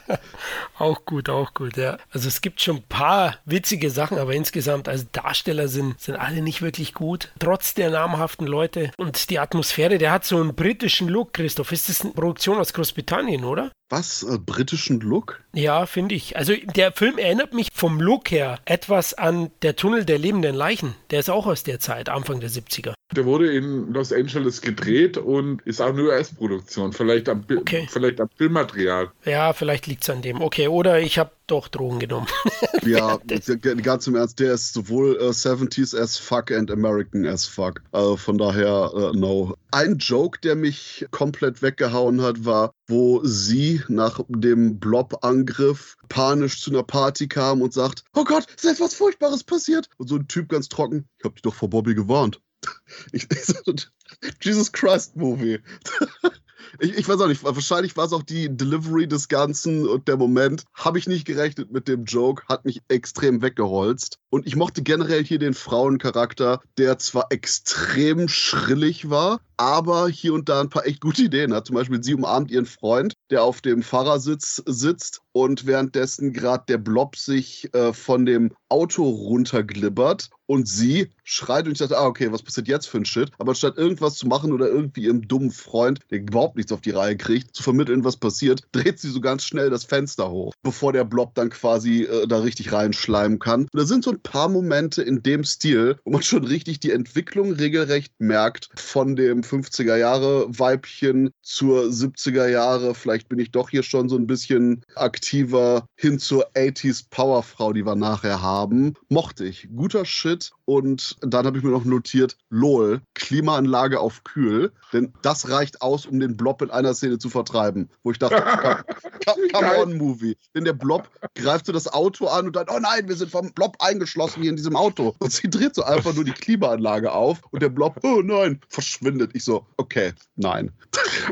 auch gut, auch gut, ja. Also es gibt schon ein paar witzige Sachen, aber insgesamt, also Darsteller sind, sind alle nicht wirklich gut, trotz der namhaften Leute. Und die Atmosphäre, der hat so einen britischen Look, Christoph. Ist das eine Produktion aus Großbritannien, oder? Was? Äh, britischen Look? Ja, finde ich. Also der Film erinnert mich vom Look her etwas an Der Tunnel der lebenden Leichen. Der ist auch aus der Zeit, Anfang der 70er. Der wurde in Los Angeles gedreht und ist auch eine US-Produktion. Vielleicht am, okay. vielleicht am Filmmaterial. Ja, vielleicht liegt es an dem. Okay, oder ich habe doch Drogen genommen. ja, ganz im Ernst, der ist sowohl äh, 70s as fuck and American as fuck. Also von daher, äh, no. Ein Joke, der mich komplett weggehauen hat, war, wo sie nach dem Blob-Angriff panisch zu einer Party kam und sagt, oh Gott, ist etwas Furchtbares passiert. Und so ein Typ ganz trocken, ich hab dich doch vor Bobby gewarnt. Ich, ich, Jesus Christ Movie. Ich, ich, weiß auch nicht, wahrscheinlich war es auch die Delivery des Ganzen und der Moment. Habe ich nicht gerechnet mit dem Joke, hat mich extrem weggeholzt. Und ich mochte generell hier den Frauencharakter, der zwar extrem schrillig war, aber hier und da ein paar echt gute Ideen hat. Zum Beispiel, sie umarmt ihren Freund, der auf dem Fahrersitz sitzt und währenddessen gerade der Blob sich äh, von dem Auto runterglibbert und sie schreit und ich dachte, ah, okay, was passiert jetzt für ein Shit? Aber statt irgendwas zu machen oder irgendwie ihrem dummen Freund, der überhaupt nichts auf die Reihe kriegt, zu vermitteln, was passiert, dreht sie so ganz schnell das Fenster hoch, bevor der Blob dann quasi äh, da richtig reinschleimen kann. Und da sind so ein paar Momente in dem Stil, wo man schon richtig die Entwicklung regelrecht merkt von dem 50er Jahre Weibchen zur 70er Jahre. Vielleicht bin ich doch hier schon so ein bisschen aktiver hin zur 80s Powerfrau, die wir nachher haben. Mochte ich. Guter Shit. Und dann habe ich mir noch notiert, LOL, Klimaanlage auf kühl. Denn das reicht aus, um den Blob in einer Szene zu vertreiben. Wo ich dachte, come, come on, Movie. Denn der Blob greift so das Auto an und dann, oh nein, wir sind vom Blob eingeschlossen hier in diesem Auto. Und sie dreht so einfach nur die Klimaanlage auf und der Blob, oh nein, verschwindet. Ich so, okay, nein.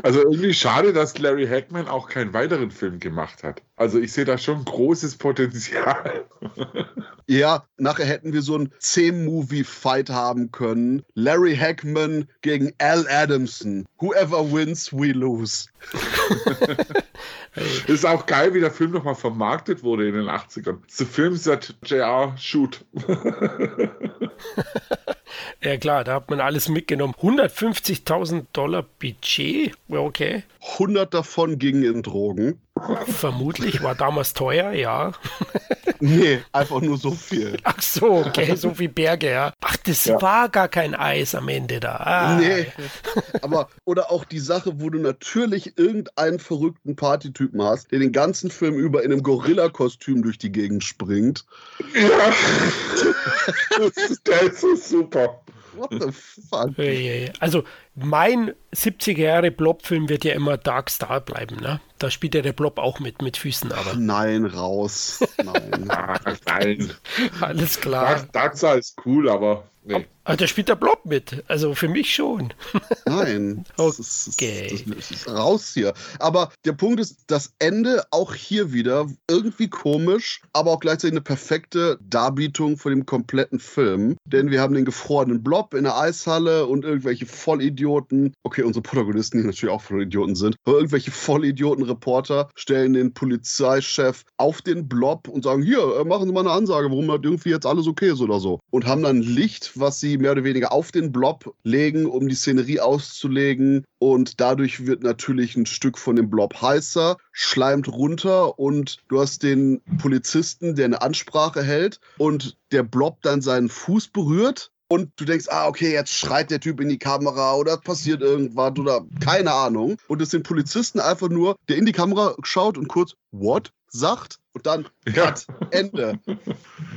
Also irgendwie schade, dass Larry Hackman auch keinen weiteren Film gemacht hat. Also ich sehe da schon großes Potenzial. Ja, nachher hätten wir so einen 10-Movie-Fight haben können. Larry Hackman gegen Al Adamson. Whoever wins, we lose. ist auch geil, wie der Film nochmal vermarktet wurde in den 80ern. The film that JR shoot. Ja klar, da hat man alles mitgenommen. 150.000 Dollar Budget, okay. 100 davon gingen in Drogen. Vermutlich war damals teuer, ja. Nee, einfach nur so viel. Ach so, okay, so viel Berge, ja. Ach, das ja. war gar kein Eis am Ende da. Ah. Nee, aber, oder auch die Sache, wo du natürlich irgendeinen verrückten Partytypen hast, der den ganzen Film über in einem Gorilla-Kostüm durch die Gegend springt. Ja, der ist so super. What the fuck? Also, mein 70er Jahre Blob-Film wird ja immer Dark Star bleiben, ne? Da spielt ja der Blob auch mit, mit Füßen, aber. Nein, raus. Nein. nein. Alles klar. Dark, Dark Star ist cool, aber Nee. Aber da spielt der Blob mit. Also für mich schon. Nein. Das ist, okay. Das ist raus hier. Aber der Punkt ist, das Ende auch hier wieder irgendwie komisch, aber auch gleichzeitig eine perfekte Darbietung von dem kompletten Film. Denn wir haben den gefrorenen Blob in der Eishalle und irgendwelche Vollidioten. Okay, unsere Protagonisten, die natürlich auch Vollidioten sind, aber irgendwelche Vollidioten-Reporter stellen den Polizeichef auf den Blob und sagen: Hier, äh, machen Sie mal eine Ansage, warum das irgendwie jetzt alles okay ist oder so. Und haben dann Licht was sie mehr oder weniger auf den Blob legen, um die Szenerie auszulegen. Und dadurch wird natürlich ein Stück von dem Blob heißer, schleimt runter und du hast den Polizisten, der eine Ansprache hält und der Blob dann seinen Fuß berührt und du denkst, ah, okay, jetzt schreit der Typ in die Kamera oder passiert irgendwas oder keine Ahnung. Und es sind Polizisten einfach nur, der in die Kamera schaut und kurz, what? sagt und dann ja. Cut, Ende.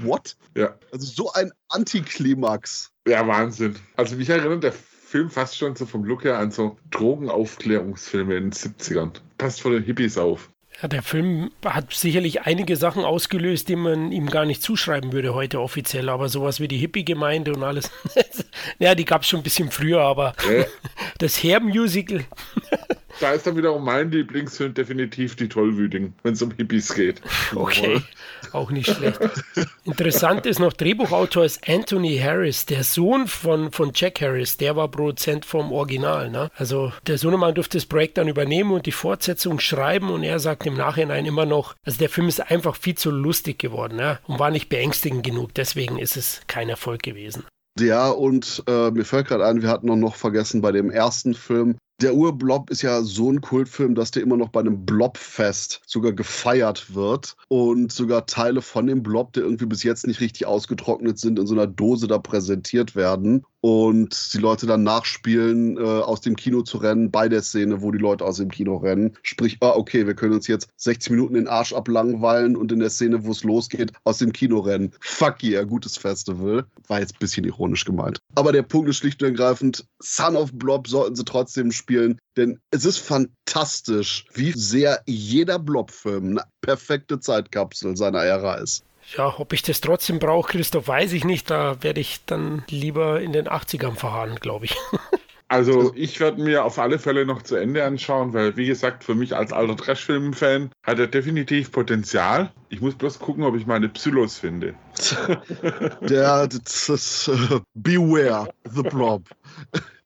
What? Ja. Also so ein Antiklimax. Ja, Wahnsinn. Also mich erinnert der Film fast schon so vom Look her an so Drogenaufklärungsfilme in den 70ern. Passt vor den Hippies auf. Ja, der Film hat sicherlich einige Sachen ausgelöst, die man ihm gar nicht zuschreiben würde heute offiziell, aber sowas wie die Hippie-Gemeinde und alles. ja, die gab es schon ein bisschen früher, aber ja. das Hair-Musical da ist dann wiederum mein Lieblingsfilm definitiv die Tollwütigen, wenn es um Hippies geht. Okay, auch nicht schlecht. Interessant ist noch, Drehbuchautor ist Anthony Harris, der Sohn von, von Jack Harris, der war Produzent vom Original. Ne? Also der Sohnemann durfte das Projekt dann übernehmen und die Fortsetzung schreiben und er sagt im Nachhinein immer noch, also der Film ist einfach viel zu lustig geworden ne? und war nicht beängstigend genug, deswegen ist es kein Erfolg gewesen. Ja, und äh, mir fällt gerade ein, wir hatten noch vergessen bei dem ersten Film, der Urblob ist ja so ein Kultfilm, dass der immer noch bei einem Blobfest sogar gefeiert wird und sogar Teile von dem Blob, der irgendwie bis jetzt nicht richtig ausgetrocknet sind, in so einer Dose da präsentiert werden und die Leute dann nachspielen, äh, aus dem Kino zu rennen, bei der Szene, wo die Leute aus dem Kino rennen. Sprich, ah, okay, wir können uns jetzt 60 Minuten den Arsch ablangweilen und in der Szene, wo es losgeht, aus dem Kino rennen. Fuck yeah, gutes Festival. War jetzt ein bisschen ironisch gemeint. Aber der Punkt ist schlicht und ergreifend, Son of Blob sollten sie trotzdem spielen, denn es ist fantastisch, wie sehr jeder Blob-Film eine perfekte Zeitkapsel seiner Ära ist. Ja, ob ich das trotzdem brauche, Christoph, weiß ich nicht. Da werde ich dann lieber in den 80ern verharren, glaube ich. Also ich werde mir auf alle Fälle noch zu Ende anschauen, weil wie gesagt, für mich als alter Trash-Film-Fan hat er definitiv Potenzial. Ich muss bloß gucken, ob ich meine Psylos finde. Der, das ist, uh, Beware the Blob.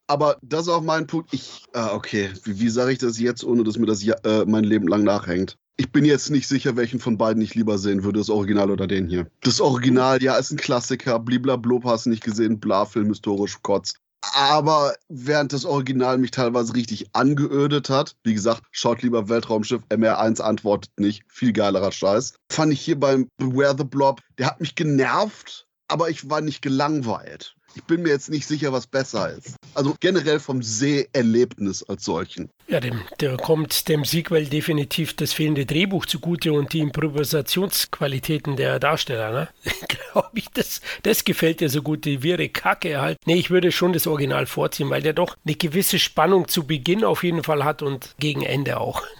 Aber das ist auch mein Punkt. Ich, ah, okay, wie, wie sage ich das jetzt, ohne dass mir das äh, mein Leben lang nachhängt? Ich bin jetzt nicht sicher, welchen von beiden ich lieber sehen würde, das Original oder den hier. Das Original, ja, ist ein Klassiker, bliblablub, hast du nicht gesehen, bla, Film historisch Kotz. Aber während das Original mich teilweise richtig angeödet hat, wie gesagt, schaut lieber Weltraumschiff, MR1 antwortet nicht, viel geilerer Scheiß, fand ich hier beim Beware the Blob, der hat mich genervt, aber ich war nicht gelangweilt. Ich bin mir jetzt nicht sicher, was besser ist. Also generell vom Seherlebnis als solchen. Ja, dem, der kommt dem Sequel definitiv das fehlende Drehbuch zugute und die Improvisationsqualitäten der Darsteller. Ne? Glaube ich, das, das gefällt dir so gut, die wirre Kacke halt. Nee, ich würde schon das Original vorziehen, weil der doch eine gewisse Spannung zu Beginn auf jeden Fall hat und gegen Ende auch.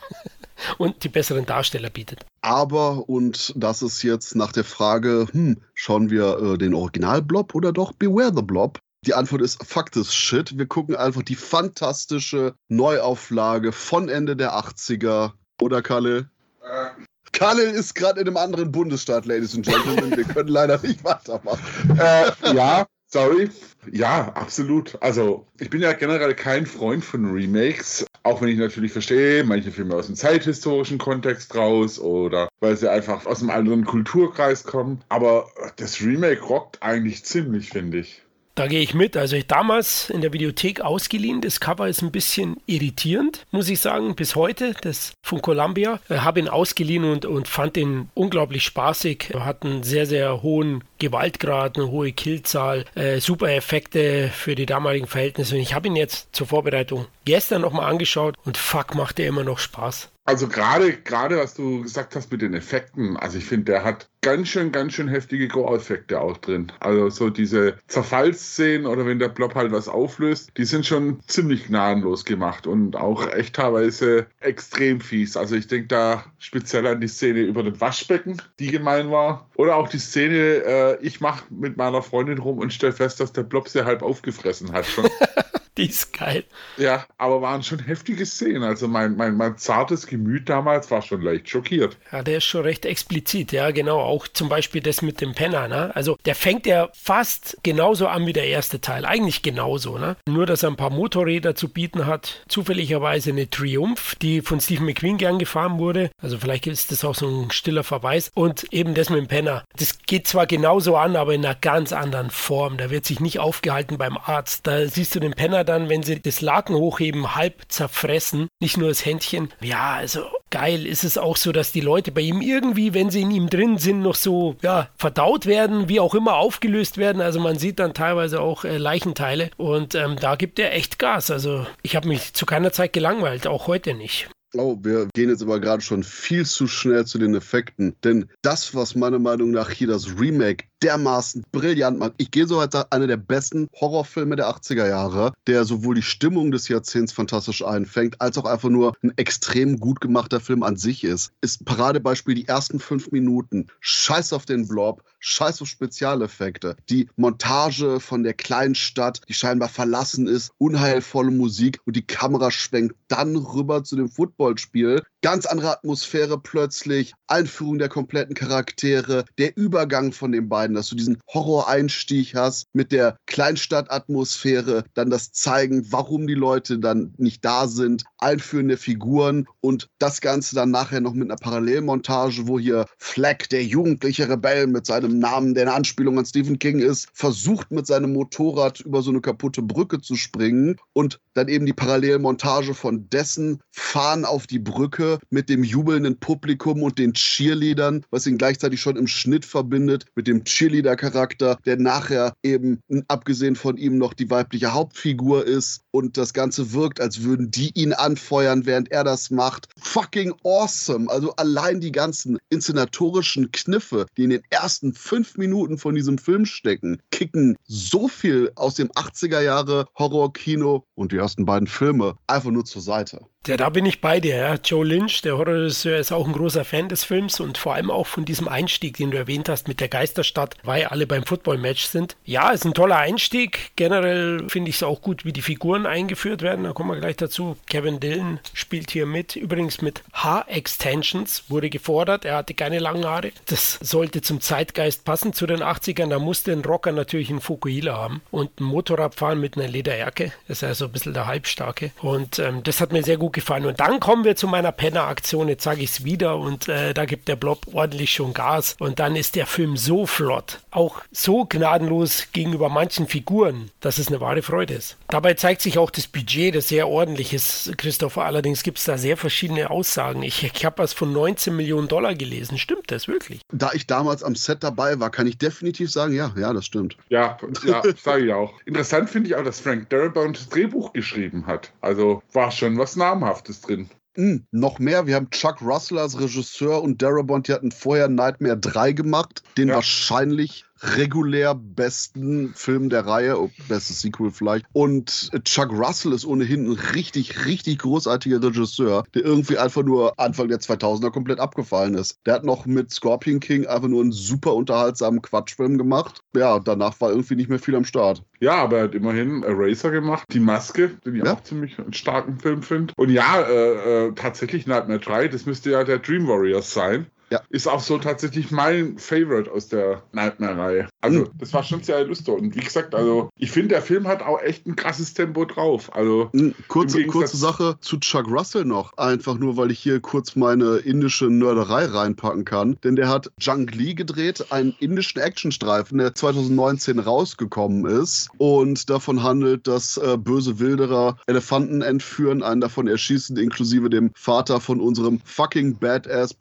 und die besseren Darsteller bietet. Aber, und das ist jetzt nach der Frage, hm, schauen wir äh, den Original-Blob oder doch Beware the Blob? Die Antwort ist Fuck this shit. Wir gucken einfach die fantastische Neuauflage von Ende der 80er. Oder Kalle? Äh. Kalle ist gerade in einem anderen Bundesstaat, Ladies and Gentlemen. Wir können leider nicht weitermachen. Äh, ja, Sorry. Ja, absolut. Also, ich bin ja generell kein Freund von Remakes, auch wenn ich natürlich verstehe, manche Filme aus dem zeithistorischen Kontext raus oder weil sie einfach aus einem anderen Kulturkreis kommen. Aber das Remake rockt eigentlich ziemlich, finde ich. Da gehe ich mit. Also ich damals in der Videothek ausgeliehen. Das Cover ist ein bisschen irritierend, muss ich sagen, bis heute. Das von Columbia. Äh, Habe ihn ausgeliehen und, und fand ihn unglaublich spaßig. Hat einen sehr, sehr hohen Gewaltgrad, eine hohe Killzahl, äh, super Effekte für die damaligen Verhältnisse. Und ich habe ihn jetzt zur Vorbereitung gestern nochmal angeschaut und fuck, macht er immer noch Spaß. Also gerade, gerade was du gesagt hast mit den Effekten, also ich finde, der hat ganz schön, ganz schön heftige Go-Effekte auch drin. Also so diese Zerfallsszenen oder wenn der Blob halt was auflöst, die sind schon ziemlich gnadenlos gemacht und auch echt teilweise extrem fies. Also ich denke da speziell an die Szene über das Waschbecken, die gemein war. Oder auch die Szene, äh, ich mache mit meiner Freundin rum und stelle fest, dass der Blob sie halb aufgefressen hat schon. Die ist geil. Ja, aber waren schon heftige Szenen. Also mein, mein, mein zartes Gemüt damals war schon leicht schockiert. Ja, der ist schon recht explizit, ja, genau. Auch zum Beispiel das mit dem Penner, ne? Also der fängt ja fast genauso an wie der erste Teil. Eigentlich genauso, ne? Nur, dass er ein paar Motorräder zu bieten hat. Zufälligerweise eine Triumph, die von Stephen McQueen gern gefahren wurde. Also vielleicht ist das auch so ein stiller Verweis. Und eben das mit dem Penner. Das geht zwar genauso an, aber in einer ganz anderen Form. Da wird sich nicht aufgehalten beim Arzt. Da siehst du den Penner dann, wenn sie das Laken hochheben, halb zerfressen. Nicht nur das Händchen. Ja, also geil ist es auch so, dass die Leute bei ihm irgendwie, wenn sie in ihm drin sind, noch so ja, verdaut werden, wie auch immer aufgelöst werden. Also man sieht dann teilweise auch äh, Leichenteile und ähm, da gibt er echt Gas. Also ich habe mich zu keiner Zeit gelangweilt, auch heute nicht. Oh, wir gehen jetzt aber gerade schon viel zu schnell zu den Effekten. Denn das, was meiner Meinung nach hier das Remake dermaßen brillant macht. Ich gehe so als einer der besten Horrorfilme der 80er Jahre, der sowohl die Stimmung des Jahrzehnts fantastisch einfängt, als auch einfach nur ein extrem gut gemachter Film an sich ist. Ist Paradebeispiel die ersten fünf Minuten. Scheiß auf den Blob, scheiß auf Spezialeffekte. Die Montage von der kleinen Stadt, die scheinbar verlassen ist, unheilvolle Musik und die Kamera schwenkt dann rüber zu dem Footballspiel. Ganz andere Atmosphäre plötzlich, Einführung der kompletten Charaktere, der Übergang von den beiden, dass du diesen Horror-Einstieg hast mit der Kleinstadtatmosphäre, dann das Zeigen, warum die Leute dann nicht da sind, Einführen der Figuren und das Ganze dann nachher noch mit einer Parallelmontage, wo hier Fleck, der jugendliche Rebell mit seinem Namen, der eine Anspielung an Stephen King ist, versucht mit seinem Motorrad über so eine kaputte Brücke zu springen und dann eben die Parallelmontage von dessen Fahren auf die Brücke mit dem jubelnden Publikum und den Cheerleadern, was ihn gleichzeitig schon im Schnitt verbindet mit dem Cheerleader-Charakter, der nachher eben abgesehen von ihm noch die weibliche Hauptfigur ist und das Ganze wirkt, als würden die ihn anfeuern, während er das macht. Fucking awesome. Also allein die ganzen inszenatorischen Kniffe, die in den ersten fünf Minuten von diesem Film stecken, kicken so viel aus dem 80er Jahre Horrorkino und die ersten beiden Filme einfach nur zur Seite. Ja, da bin ich bei dir. Ja. Joe Lynch, der Horrorregisseur, ist auch ein großer Fan des Films und vor allem auch von diesem Einstieg, den du erwähnt hast mit der Geisterstadt, weil alle beim Football-Match sind. Ja, ist ein toller Einstieg. Generell finde ich es auch gut, wie die Figuren eingeführt werden. Da kommen wir gleich dazu. Kevin Dillon spielt hier mit. Übrigens mit Haar-Extensions wurde gefordert. Er hatte keine langen Haare. Das sollte zum Zeitgeist passen zu den 80ern. Da musste ein Rocker natürlich einen Fukuhila haben und ein Motorrad fahren mit einer Lederjacke. Das ist also ein bisschen der Halbstarke. Und ähm, das hat mir sehr gut gefallen. Und dann kommen wir zu meiner Penner-Aktion. Jetzt sage ich es wieder und äh, da gibt der Blob ordentlich schon Gas. Und dann ist der Film so flott, auch so gnadenlos gegenüber manchen Figuren, dass es eine wahre Freude ist. Dabei zeigt sich auch das Budget, das sehr ordentlich ist, Christopher. Allerdings gibt es da sehr verschiedene Aussagen. Ich, ich habe was von 19 Millionen Dollar gelesen. Stimmt das wirklich? Da ich damals am Set dabei war, kann ich definitiv sagen, ja, ja, das stimmt. Ja, ja sage ich auch. Interessant finde ich auch, dass Frank Darabont das Drehbuch geschrieben hat. Also war schon was Namhaftes drin. Mm, noch mehr, wir haben Chuck Russell als Regisseur und Darabont, die hatten vorher Nightmare 3 gemacht, den ja. wahrscheinlich regulär besten Film der Reihe, oh, bestes Sequel vielleicht. Und Chuck Russell ist ohnehin ein richtig, richtig großartiger Regisseur, der irgendwie einfach nur Anfang der 2000er komplett abgefallen ist. Der hat noch mit Scorpion King einfach nur einen super unterhaltsamen Quatschfilm gemacht. Ja, danach war irgendwie nicht mehr viel am Start. Ja, aber er hat immerhin Eraser gemacht, Die Maske, den ich ja. auch ziemlich einen starken Film finde. Und ja, äh, äh, tatsächlich Nightmare 3, das müsste ja der Dream Warriors sein. Ja. Ist auch so tatsächlich mein Favorite aus der Nightmare-Reihe. Also, mhm. das war schon sehr lustig. Und wie gesagt, also, ich finde, der Film hat auch echt ein krasses Tempo drauf. Also, mhm. kurze, kurze Sache zu Chuck Russell noch. Einfach nur, weil ich hier kurz meine indische Nörderei reinpacken kann. Denn der hat Jung Lee gedreht, einen indischen Actionstreifen, der 2019 rausgekommen ist und davon handelt, dass äh, böse Wilderer Elefanten entführen, einen davon erschießen, inklusive dem Vater von unserem fucking Badass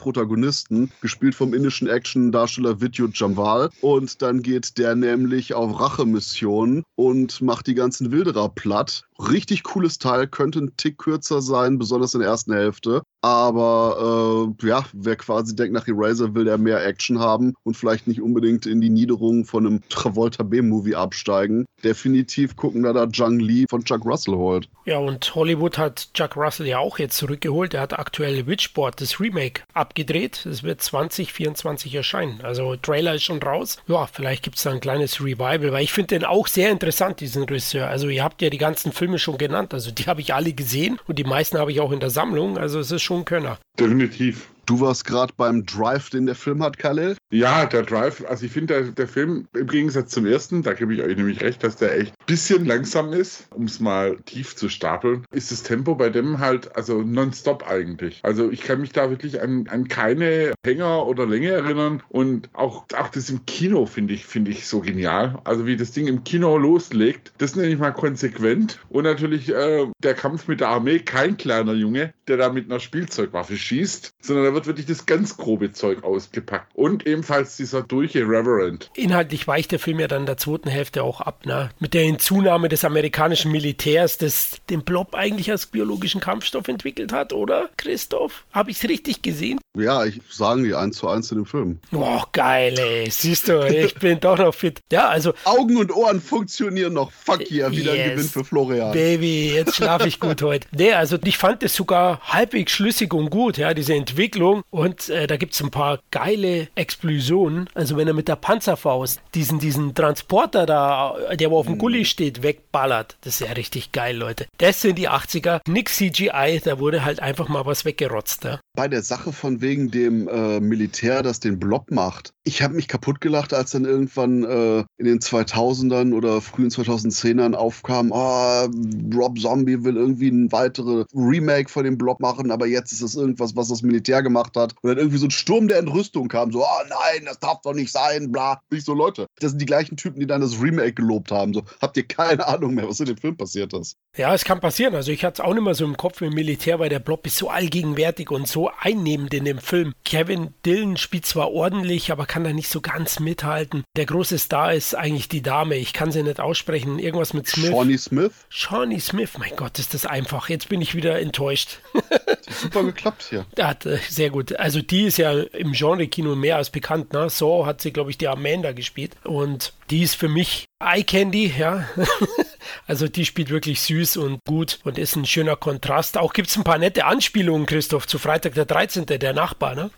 Gespielt vom indischen Action-Darsteller Vidyut Jamwal. Und dann geht der nämlich auf Rachemission und macht die ganzen Wilderer platt Richtig cooles Teil, könnte ein Tick kürzer sein, besonders in der ersten Hälfte. Aber äh, ja, wer quasi denkt nach Eraser, will der mehr Action haben und vielleicht nicht unbedingt in die Niederung von einem Travolta B-Movie absteigen. Definitiv gucken, da da Jung Lee von Chuck Russell holt. Ja, und Hollywood hat Chuck Russell ja auch jetzt zurückgeholt. Er hat aktuell Witchboard, das Remake, abgedreht. Es wird 2024 erscheinen. Also Trailer ist schon raus. Ja, vielleicht gibt es da ein kleines Revival, weil ich finde den auch sehr interessant, diesen Regisseur. Also ihr habt ja die ganzen Filme schon genannt. Also die habe ich alle gesehen und die meisten habe ich auch in der Sammlung. Also es ist schon ein Könner. Definitiv. Du warst gerade beim Drive, den der Film hat, Khalil? Ja, der Drive, also ich finde, der, der Film im Gegensatz zum ersten, da gebe ich euch nämlich recht, dass der echt ein bisschen langsam ist, um es mal tief zu stapeln, ist das Tempo bei dem halt also nonstop eigentlich. Also ich kann mich da wirklich an, an keine Hänger oder Länge erinnern und auch, auch das im Kino finde ich, finde ich so genial. Also wie das Ding im Kino loslegt, das nenne ich mal konsequent und natürlich äh, der Kampf mit der Armee, kein kleiner Junge, der da mit einer Spielzeugwaffe schießt, sondern wird wirklich das ganz grobe Zeug ausgepackt. Und ebenfalls dieser durche Reverend. Inhaltlich weicht der Film ja dann in der zweiten Hälfte auch ab, ne? Mit der Hinzunahme des amerikanischen Militärs, das den Blob eigentlich als biologischen Kampfstoff entwickelt hat, oder, Christoph? Habe ich es richtig gesehen? Ja, ich sagen die eins zu eins in dem Film. Oh, geil, ey. Siehst du, ich bin doch noch fit. Ja, also. Augen und Ohren funktionieren noch. Fuck yeah, wieder yes, ein Gewinn für Florian. Baby, jetzt schlafe ich gut heute. Nee, also ich fand es sogar halbwegs schlüssig und gut, ja, diese Entwicklung und äh, da gibt es ein paar geile Explosionen. Also wenn er mit der Panzerfaust diesen, diesen Transporter da, der wo auf dem Gully mhm. steht, wegballert, das ist ja richtig geil, Leute. Das sind die 80er, nix CGI, da wurde halt einfach mal was weggerotzt. Ja. Bei der Sache von wegen dem äh, Militär, das den Blob macht, ich habe mich kaputt gelacht, als dann irgendwann äh, in den 2000ern oder frühen 2010ern aufkam, oh, Rob Zombie will irgendwie ein weiteres Remake von dem Blob machen, aber jetzt ist es irgendwas, was das Militär gemacht hat. Und dann irgendwie so ein Sturm der Entrüstung kam, so, oh nein, das darf doch nicht sein, bla. Nicht so, Leute, das sind die gleichen Typen, die dann das Remake gelobt haben. So, habt ihr keine Ahnung mehr, was in dem Film passiert ist. Ja, es kann passieren. Also ich hatte es auch nicht mehr so im Kopf mit dem Militär, weil der Blob ist so allgegenwärtig und so einnehmend in dem Film. Kevin Dillon spielt zwar ordentlich, aber kann da nicht so ganz mithalten. Der große Star ist eigentlich die Dame. Ich kann sie nicht aussprechen. Irgendwas mit Smith. Shawnee Smith? Shawnee Smith. Mein Gott, ist das einfach. Jetzt bin ich wieder enttäuscht. super geklappt hier. Hat, äh, sehr gut. Also die ist ja im Genre-Kino mehr als bekannt. Ne? So hat sie, glaube ich, die Amanda gespielt. Und die ist für mich Eye Candy, ja. also die spielt wirklich süß und gut und ist ein schöner Kontrast. Auch gibt es ein paar nette Anspielungen, Christoph, zu Freitag der 13., der Nachbar, ne?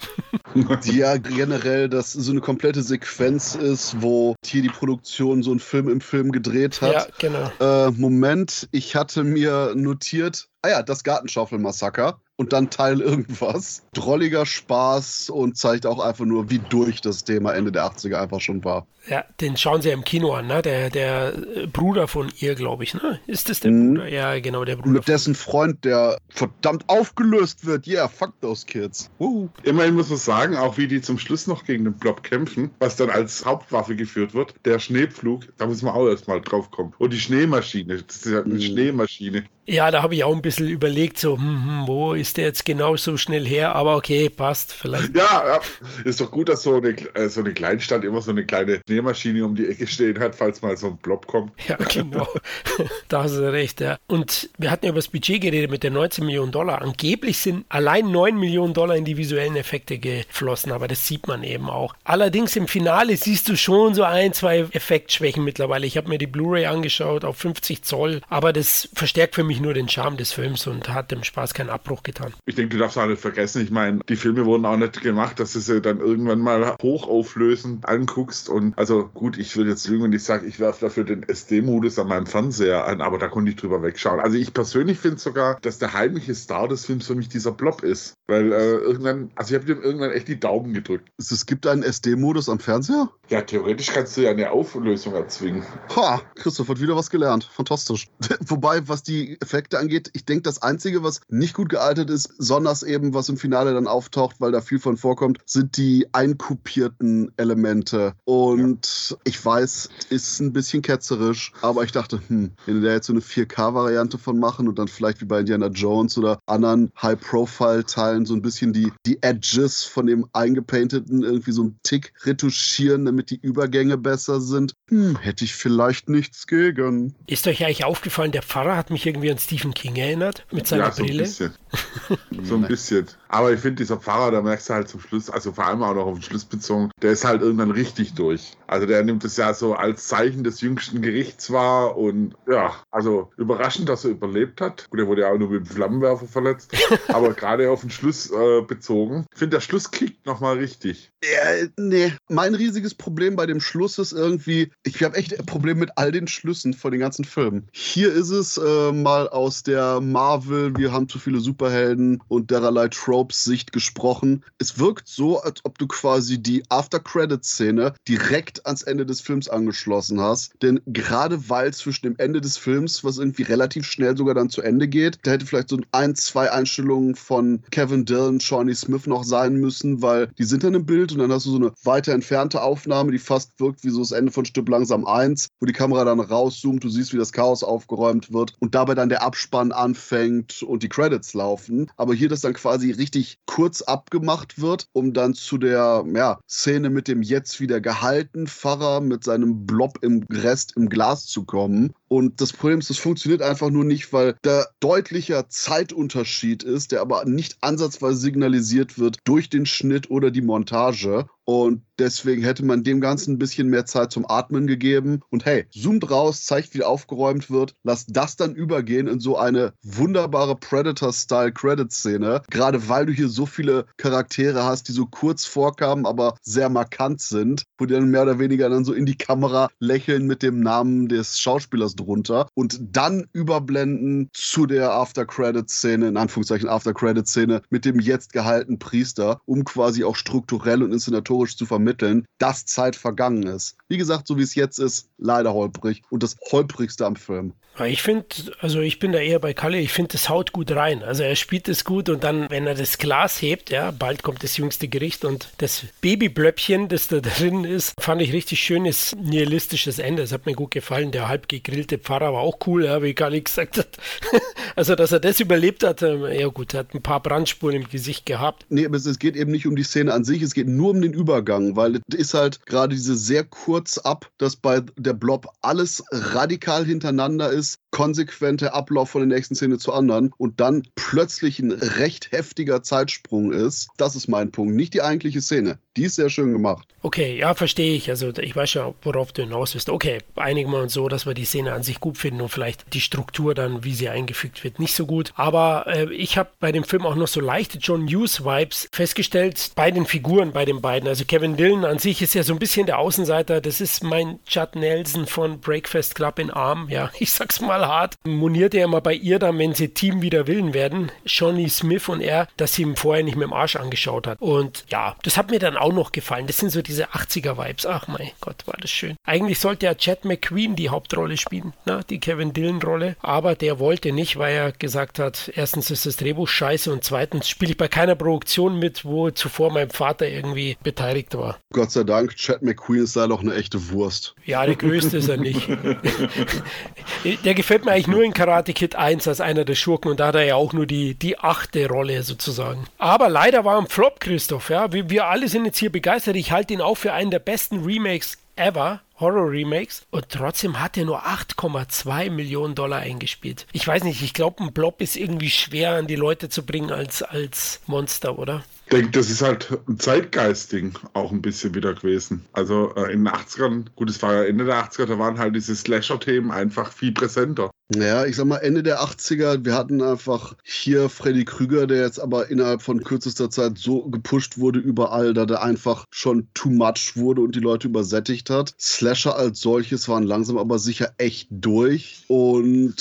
ja, generell, dass so eine komplette Sequenz ist, wo hier die Produktion so einen Film im Film gedreht hat. Ja, genau. Äh, Moment, ich hatte mir notiert, ah ja, das Gartenschaufelmassaker und dann Teil irgendwas. Drolliger Spaß und zeigt auch einfach nur, wie durch das Thema Ende der 80er einfach schon war. Ja, den schauen sie ja im Kino an, ne? Der, der Bruder von ihr, glaube ich, ne? Ist das der mhm. Bruder? Ja, genau, der Bruder. Mit dessen Freund, der verdammt aufgelöst wird. Yeah, fuck those kids. Uh. Immerhin muss man sagen, auch wie die zum Schluss noch gegen den Blob kämpfen, was dann als Hauptwaffe geführt wird, der Schneepflug, da muss man auch erstmal drauf kommen. Und die Schneemaschine, das ist ja eine mhm. Schneemaschine. Ja, da habe ich auch ein bisschen überlegt, so, hm, hm, wo ist der jetzt genau so schnell her? Aber okay, passt vielleicht. Ja, ist doch gut, dass so eine, äh, so eine Kleinstadt immer so eine kleine Nähmaschine um die Ecke stehen hat, falls mal so ein Blob kommt. Ja, genau. da hast du recht, ja. Und wir hatten ja über das Budget geredet mit den 19 Millionen Dollar. Angeblich sind allein 9 Millionen Dollar in die visuellen Effekte geflossen, aber das sieht man eben auch. Allerdings im Finale siehst du schon so ein, zwei Effektschwächen mittlerweile. Ich habe mir die Blu-ray angeschaut auf 50 Zoll, aber das verstärkt für mich mich nur den Charme des Films und hat dem Spaß keinen Abbruch getan. Ich denke, du darfst auch nicht vergessen, ich meine, die Filme wurden auch nicht gemacht, dass du sie dann irgendwann mal hochauflösend anguckst und also gut, ich würde jetzt lügen, wenn ich sage, ich werfe dafür den SD-Modus an meinem Fernseher an, aber da konnte ich drüber wegschauen. Also ich persönlich finde sogar, dass der heimliche Star des Films für mich dieser Blob ist, weil äh, irgendwann, also ich habe dem irgendwann echt die Daumen gedrückt. Es gibt einen SD-Modus am Fernseher? Ja, theoretisch kannst du ja eine Auflösung erzwingen. Ha, Christoph hat wieder was gelernt. Fantastisch. Wobei, was die Effekte angeht, ich denke, das Einzige, was nicht gut gealtert ist, sonders eben, was im Finale dann auftaucht, weil da viel von vorkommt, sind die einkopierten Elemente. Und ja. ich weiß, ist ein bisschen ketzerisch, aber ich dachte, hm, wenn wir da jetzt so eine 4K-Variante von machen und dann vielleicht wie bei Indiana Jones oder anderen High-Profile-Teilen so ein bisschen die, die Edges von dem eingepainteten irgendwie so einen Tick retuschieren, damit die Übergänge besser sind, hm, hätte ich vielleicht nichts gegen. Ist euch eigentlich aufgefallen, der Pfarrer hat mich irgendwie an Stephen King erinnert mit seiner ja, so Brille? Ein bisschen. so ein bisschen. Aber ich finde, dieser Pfarrer, da merkst du halt zum Schluss, also vor allem auch noch auf den Schluss bezogen, der ist halt irgendwann richtig durch. Also der nimmt es ja so als Zeichen des jüngsten Gerichts wahr und ja, also überraschend, dass er überlebt hat. Gut, er wurde ja auch nur mit dem Flammenwerfer verletzt, aber gerade auf den Schluss äh, bezogen. Ich finde, der Schluss kickt nochmal richtig. Ja, nee, mein riesiges Problem bei dem Schluss ist irgendwie, ich habe echt ein Problem mit all den Schlüssen von den ganzen Filmen. Hier ist es äh, mal aus der Marvel, wir haben zu viele Superhelden und dererlei Tropes Sicht gesprochen. Es wirkt so, als ob du quasi die After-Credit-Szene direkt ans Ende des Films angeschlossen hast. Denn gerade weil zwischen dem Ende des Films, was irgendwie relativ schnell sogar dann zu Ende geht, da hätte vielleicht so ein, zwei Einstellungen von Kevin Dillon, Shawnee Smith noch sein müssen, weil die sind dann im Bild und dann hast du so eine weiter entfernte Aufnahme, die fast wirkt wie so das Ende von Stück langsam 1, wo die Kamera dann rauszoomt, du siehst, wie das Chaos aufgeräumt wird und dabei dann der Abspann anfängt und die Credits laufen. Aber hier das dann quasi richtig kurz abgemacht wird, um dann zu der ja, Szene mit dem jetzt wieder gehalten Pfarrer mit seinem Blob im Rest im Glas zu kommen. Und das Problem ist, das funktioniert einfach nur nicht, weil da deutlicher Zeitunterschied ist, der aber nicht ansatzweise signalisiert wird durch den Schnitt oder die Montage. Und deswegen hätte man dem Ganzen ein bisschen mehr Zeit zum Atmen gegeben. Und hey, zoomt raus, zeigt, wie aufgeräumt wird. Lasst das dann übergehen in so eine wunderbare Predator-Style-Credit-Szene. Gerade weil du hier so viele Charaktere hast, die so kurz vorkamen, aber sehr markant sind, wo die dann mehr oder weniger dann so in die Kamera lächeln mit dem Namen des Schauspielers drunter und dann überblenden zu der After-Credit-Szene, in Anführungszeichen After-Credit-Szene mit dem jetzt gehaltenen Priester, um quasi auch strukturell und inszenatorisch zu vermitteln, dass Zeit vergangen ist. Wie gesagt, so wie es jetzt ist, leider holprig und das holprigste am Film. Ich finde, also ich bin da eher bei Kalle, ich finde, das haut gut rein. Also er spielt es gut und dann, wenn er das Glas hebt, ja, bald kommt das jüngste Gericht und das Babyblöppchen, das da drin ist, fand ich richtig schönes, nihilistisches Ende. Das hat mir gut gefallen. Der halb gegrillte Pfarrer war auch cool, ja, wie Kalle gesagt hat. also, dass er das überlebt hat, ähm, ja gut, hat ein paar Brandspuren im Gesicht gehabt. Nee, aber es geht eben nicht um die Szene an sich, es geht nur um den Übergang, weil es ist halt gerade diese sehr kurz ab, dass bei der Blob alles radikal hintereinander ist konsequente Ablauf von der nächsten Szene zur anderen und dann plötzlich ein recht heftiger Zeitsprung ist. Das ist mein Punkt, nicht die eigentliche Szene. Die ist sehr schön gemacht. Okay, ja, verstehe ich. Also ich weiß ja, worauf du hinaus bist. Okay, einigen wir uns so, dass wir die Szene an sich gut finden und vielleicht die Struktur dann, wie sie eingefügt wird, nicht so gut. Aber äh, ich habe bei dem Film auch noch so leichte John Hughes-Vibes festgestellt bei den Figuren, bei den beiden. Also Kevin Dillon an sich ist ja so ein bisschen der Außenseiter. Das ist mein Chad Nelson von Breakfast Club in Arm. Ja, ich sag's mal hart. Moniert er immer bei ihr dann, wenn sie Team wider Willen werden, Johnny Smith und er, dass sie ihm vorher nicht mit dem Arsch angeschaut hat. Und ja, das hat mir dann auch noch gefallen. Das sind so diese 80er-Vibes. Ach mein Gott, war das schön. Eigentlich sollte ja Chad McQueen die Hauptrolle spielen, ne? die Kevin Dillon-Rolle. Aber der wollte nicht, weil er gesagt hat, erstens ist das Drehbuch scheiße und zweitens spiele ich bei keiner Produktion mit, wo zuvor mein Vater irgendwie beteiligt war. Gott sei Dank, Chad McQueen ist da doch eine echte Wurst. Ja, der größte ist er nicht. der gefällt mir eigentlich nur in Karate Kid 1 als einer der Schurken und da hat er ja auch nur die, die achte Rolle sozusagen. Aber leider war ein Flop, Christoph. Ja? Wir, wir alle sind jetzt hier begeistert. Ich halte ihn auch für einen der besten Remakes ever. Horror-Remakes und trotzdem hat er nur 8,2 Millionen Dollar eingespielt. Ich weiß nicht, ich glaube, ein Blob ist irgendwie schwer an die Leute zu bringen als, als Monster, oder? Ich denke, das ist halt ein Zeitgeistding auch ein bisschen wieder gewesen. Also äh, in den 80ern, gut, es war ja Ende der 80er, da waren halt diese Slasher-Themen einfach viel präsenter. Ja, ich sag mal, Ende der 80er, wir hatten einfach hier Freddy Krüger, der jetzt aber innerhalb von kürzester Zeit so gepusht wurde überall, da der einfach schon too much wurde und die Leute übersättigt hat. Slasher als solches waren langsam aber sicher echt durch. Und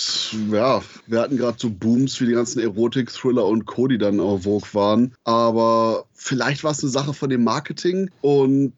ja, wir hatten gerade so Booms wie die ganzen Erotik-Thriller und Co., die dann auch Vogue waren. Aber vielleicht war es eine Sache von dem Marketing und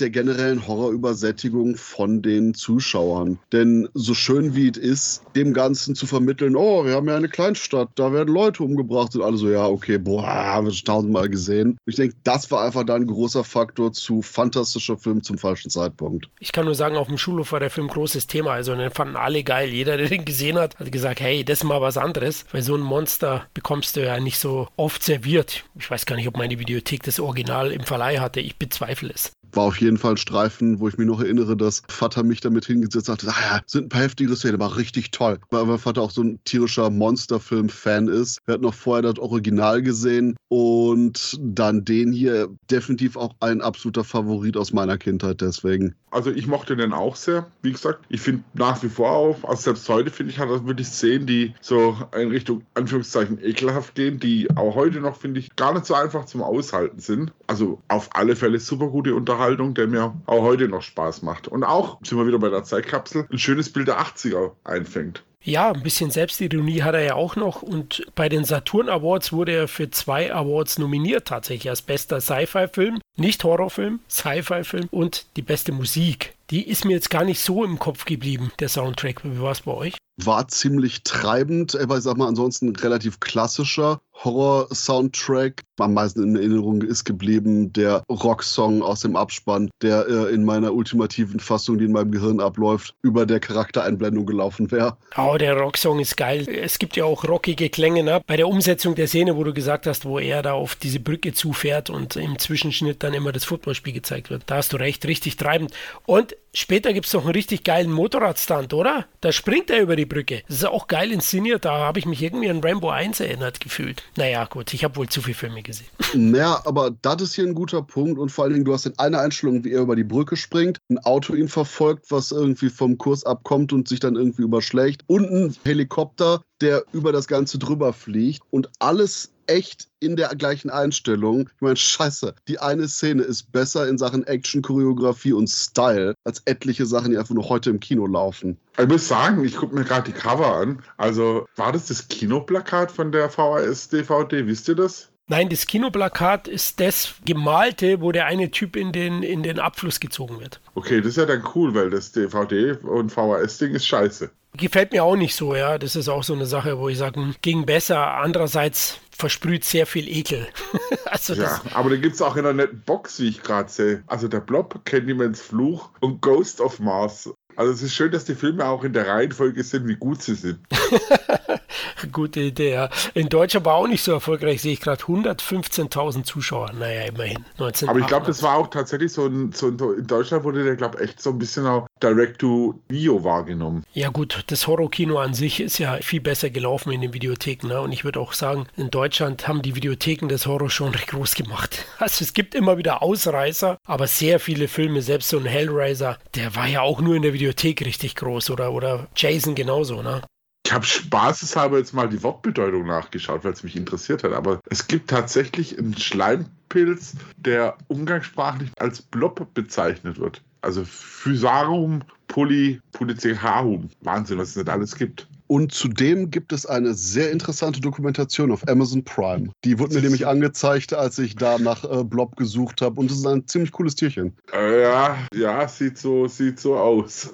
der generellen Horrorübersättigung von den Zuschauern. Denn so schön wie es ist, dem Ganzen zu vermitteln, oh, wir haben ja eine Kleinstadt, da werden Leute umgebracht und alle so, ja, okay, boah, haben wir schon tausendmal gesehen. Ich denke, das war einfach dann ein großer Faktor zu fantastischer Film zum falschen Zeitpunkt. Ich kann nur sagen, auf dem Schulhof war der Film großes Thema. Also den fanden alle geil. Jeder, der den gesehen hat, hat gesagt, hey, das ist mal was anderes. Weil so ein Monster bekommst du ja nicht so oft serviert. Ich weiß gar nicht, ob meine Videothek das Original im Verleih hatte. Ich bezweifle es war auf jeden Fall ein Streifen, wo ich mich noch erinnere, dass Vater mich damit hingesetzt hat, ah ja, sind ein paar heftige Szenen, aber richtig toll. Weil mein Vater auch so ein tierischer Monsterfilm-Fan ist. Er hat noch vorher das Original gesehen und dann den hier definitiv auch ein absoluter Favorit aus meiner Kindheit deswegen. Also ich mochte den auch sehr. Wie gesagt, ich finde nach wie vor auch, also selbst heute finde ich, hat er wirklich Szenen, die so in Richtung Anführungszeichen ekelhaft gehen, die auch heute noch, finde ich, gar nicht so einfach zum Aushalten sind. Also auf alle Fälle super gute Unterhaltung Unterhaltung, der mir auch heute noch Spaß macht. Und auch, sind wir wieder bei der Zeitkapsel, ein schönes Bild der 80er einfängt. Ja, ein bisschen Selbstironie hat er ja auch noch und bei den Saturn Awards wurde er für zwei Awards nominiert tatsächlich als bester Sci-Fi-Film, nicht Horrorfilm, Sci-Fi-Film und die beste Musik. Die ist mir jetzt gar nicht so im Kopf geblieben, der Soundtrack. Wie war es bei euch? War ziemlich treibend, aber ich sag mal ansonsten relativ klassischer Horror-Soundtrack. Am meisten in Erinnerung ist geblieben der Rocksong aus dem Abspann, der äh, in meiner ultimativen Fassung, die in meinem Gehirn abläuft, über der Charaktereinblendung gelaufen wäre. Oh, der Rocksong ist geil. Es gibt ja auch rockige Klänge ne? bei der Umsetzung der Szene, wo du gesagt hast, wo er da auf diese Brücke zufährt und im Zwischenschnitt dann immer das Footballspiel gezeigt wird. Da hast du recht, richtig treibend. Und später gibt es noch einen richtig geilen Motorradstand, oder? Da springt er über die Brücke. Das ist auch geil inszeniert. Da habe ich mich irgendwie an Rambo 1 erinnert gefühlt. Naja, gut, ich habe wohl zu viele Filme gesehen. Naja, aber das ist hier ein guter Punkt und vor allen Dingen, du hast in einer Einstellung, wie er über die Brücke springt, ein Auto ihn verfolgt, was irgendwie vom Kurs abkommt und sich dann irgendwie überschlägt und ein Helikopter, der über das Ganze drüber fliegt und alles echt in der gleichen Einstellung. Ich meine, scheiße, die eine Szene ist besser in Sachen Action, Choreografie und Style als etliche Sachen, die einfach nur heute im Kino laufen. Ich muss sagen, ich gucke mir gerade die Cover an. Also war das das Kinoplakat von der VHS-DVD? Wisst ihr das? Nein, das Kinoplakat ist das gemalte, wo der eine Typ in den, in den Abfluss gezogen wird. Okay, das ist ja dann cool, weil das DVD- und VHS-Ding ist scheiße. Gefällt mir auch nicht so, ja. Das ist auch so eine Sache, wo ich sage, hm, ging besser. Andererseits versprüht sehr viel Ekel. also ja, aber den gibt es auch in einer netten Box, wie ich gerade sehe. Also der Blob, Candymans Fluch und Ghost of Mars. Also es ist schön, dass die Filme auch in der Reihenfolge sind, wie gut sie sind. Gute Idee, ja. In Deutschland war auch nicht so erfolgreich, sehe ich gerade 115.000 Zuschauer. Naja, immerhin. 1988. Aber ich glaube, das war auch tatsächlich so, ein, so ein, in Deutschland wurde der, glaube ich, echt so ein bisschen auch Direct-to-Video wahrgenommen. Ja gut, das Horrorkino an sich ist ja viel besser gelaufen in den Videotheken. Ne? Und ich würde auch sagen, in Deutschland haben die Videotheken das Horror schon recht groß gemacht. Also es gibt immer wieder Ausreißer, aber sehr viele Filme, selbst so ein Hellraiser, der war ja auch nur in der Videothek richtig groß oder, oder Jason genauso. Ne? Ich habe spaßeshalber jetzt mal die Wortbedeutung nachgeschaut, weil es mich interessiert hat. Aber es gibt tatsächlich einen Schleimpilz, der umgangssprachlich als Blob bezeichnet wird. Also Physarum polypolyceharum. Wahnsinn, was es nicht alles gibt. Und zudem gibt es eine sehr interessante Dokumentation auf Amazon Prime. Die wurde mir nämlich angezeigt, als ich da nach äh, Blob gesucht habe. Und es ist ein ziemlich cooles Tierchen. Äh, ja, ja, sieht so, sieht so aus.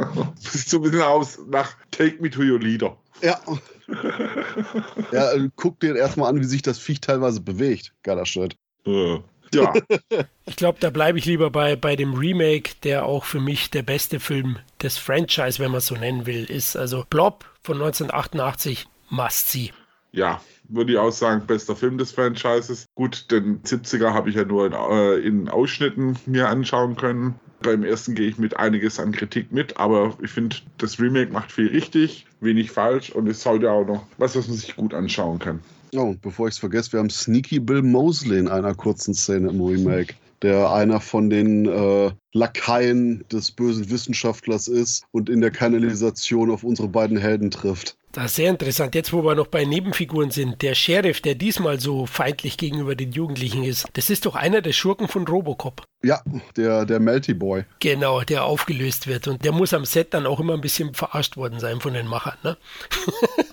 sieht so ein bisschen aus nach Take Me to Your Leader. Ja. ja, äh, guck dir erstmal an, wie sich das Viech teilweise bewegt. Geiler Shit. Ja. Ja. ich glaube, da bleibe ich lieber bei, bei dem Remake, der auch für mich der beste Film des Franchise, wenn man es so nennen will, ist. Also Blob von 1988, must see. Ja, würde ich auch sagen, bester Film des Franchises. Gut, den 70er habe ich ja nur in, äh, in Ausschnitten mir anschauen können. Beim ersten gehe ich mit einiges an Kritik mit, aber ich finde, das Remake macht viel richtig, wenig falsch und ist heute auch noch was, was man sich gut anschauen kann. Oh, und bevor ich es vergesse, wir haben Sneaky Bill Mosley in einer kurzen Szene im Remake. Der einer von den äh, Lakaien des bösen Wissenschaftlers ist und in der Kanalisation auf unsere beiden Helden trifft. Das ist sehr interessant. Jetzt, wo wir noch bei Nebenfiguren sind, der Sheriff, der diesmal so feindlich gegenüber den Jugendlichen ist, das ist doch einer der Schurken von Robocop. Ja, der, der Melty Boy. Genau, der aufgelöst wird. Und der muss am Set dann auch immer ein bisschen verarscht worden sein von den Machern, ne?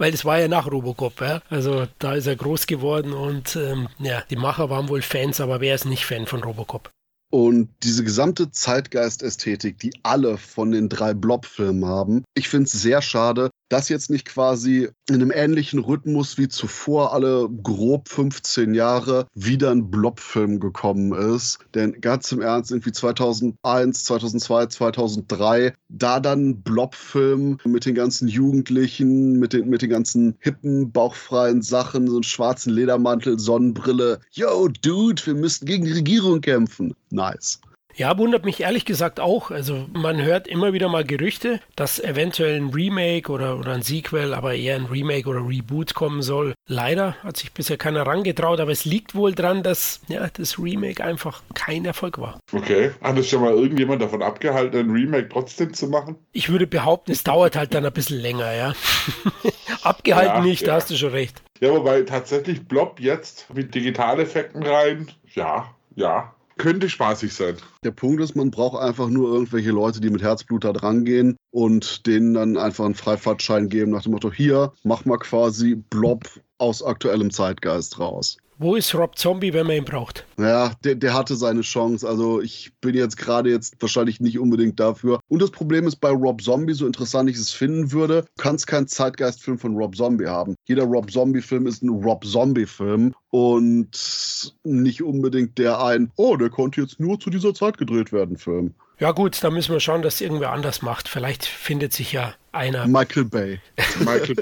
Weil das war ja nach Robocop, ja. Also da ist er groß geworden und ähm, ja, die Macher waren wohl Fans, aber wer ist nicht Fan von Robocop? Und diese gesamte Zeitgeist-Ästhetik, die alle von den drei Blob-Filmen haben, ich finde es sehr schade, dass jetzt nicht quasi in einem ähnlichen Rhythmus wie zuvor alle grob 15 Jahre wieder ein Blob-Film gekommen ist. Denn ganz im Ernst, irgendwie 2001, 2002, 2003, da dann Blob-Film mit den ganzen Jugendlichen, mit den, mit den ganzen hippen, bauchfreien Sachen, so einen schwarzen Ledermantel, Sonnenbrille. Yo, Dude, wir müssten gegen die Regierung kämpfen. Nice. Ja, wundert mich ehrlich gesagt auch. Also man hört immer wieder mal Gerüchte, dass eventuell ein Remake oder, oder ein Sequel, aber eher ein Remake oder Reboot kommen soll. Leider hat sich bisher keiner rangetraut, aber es liegt wohl dran, dass ja, das Remake einfach kein Erfolg war. Okay. Hat es schon mal irgendjemand davon abgehalten, ein Remake trotzdem zu machen? Ich würde behaupten, es dauert halt dann ein bisschen länger, ja. Abgehalten ja, nicht, ja. da hast du schon recht. Ja, wobei tatsächlich Blob jetzt mit Digitaleffekten rein, ja, ja, könnte spaßig sein. Der Punkt ist, man braucht einfach nur irgendwelche Leute, die mit Herzblut da dran gehen und denen dann einfach einen Freifahrtschein geben nach dem Motto, hier, mach mal quasi Blob aus aktuellem Zeitgeist raus. Wo ist Rob Zombie, wenn man ihn braucht? Ja, der, der hatte seine Chance. Also ich bin jetzt gerade jetzt wahrscheinlich nicht unbedingt dafür. Und das Problem ist bei Rob Zombie, so interessant ich es finden würde, du kannst keinen Zeitgeistfilm von Rob Zombie haben. Jeder Rob Zombie-Film ist ein Rob Zombie-Film und nicht unbedingt der ein, oh, der konnte jetzt nur zu dieser Zeit gedreht werden, Film. Ja gut, da müssen wir schauen, dass irgendwer anders macht. Vielleicht findet sich ja einer. Michael Bay. Michael,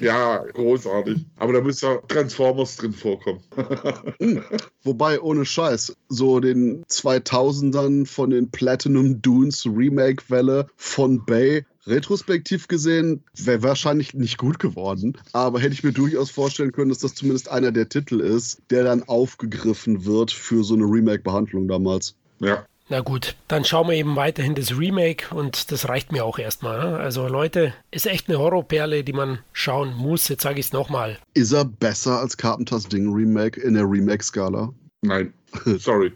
ja, großartig. Aber da müssen ja Transformers drin vorkommen. Hm. Wobei, ohne Scheiß, so den 2000ern von den Platinum Dunes Remake-Welle von Bay Retrospektiv gesehen wäre wahrscheinlich nicht gut geworden, aber hätte ich mir durchaus vorstellen können, dass das zumindest einer der Titel ist, der dann aufgegriffen wird für so eine Remake-Behandlung damals. Ja. Na gut, dann schauen wir eben weiterhin das Remake und das reicht mir auch erstmal. Ne? Also Leute, ist echt eine Horrorperle, die man schauen muss. Jetzt sage ich es nochmal. Ist er besser als Carpenters Ding Remake in der Remake-Skala? Nein, sorry.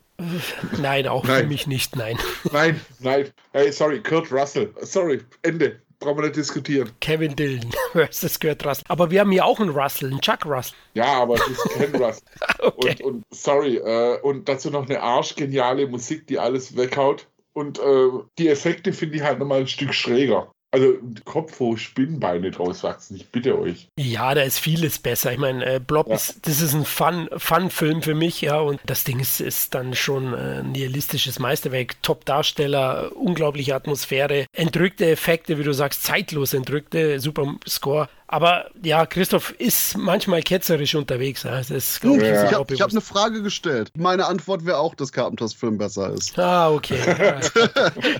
nein, auch nein. für mich nicht, nein. Nein, nein. Hey, sorry, Kurt Russell. Sorry, Ende brauchen wir nicht diskutieren. Kevin Dillon versus Kurt Russell. Aber wir haben hier auch einen Russell, einen Chuck Russell. Ja, aber es ist Ken Russell. okay. und, und, sorry, äh, und dazu noch eine arschgeniale Musik, die alles weghaut. Und äh, die Effekte finde ich halt nochmal ein Stück schräger. Also Kopf, wo Spinnbeine draus wachsen, ich bitte euch. Ja, da ist vieles besser. Ich meine, äh, Blob ja. ist, das ist ein Fun-Film Fun für mich, ja, und das Ding ist, ist dann schon äh, ein realistisches Meisterwerk. Top-Darsteller, unglaubliche Atmosphäre, entrückte Effekte, wie du sagst, zeitlos entrückte, super Score. Aber ja, Christoph ist manchmal ketzerisch unterwegs. Das ich, ja. ich habe hab eine Frage gestellt. Meine Antwort wäre auch, dass Carpenters Film besser ist. Ah, okay.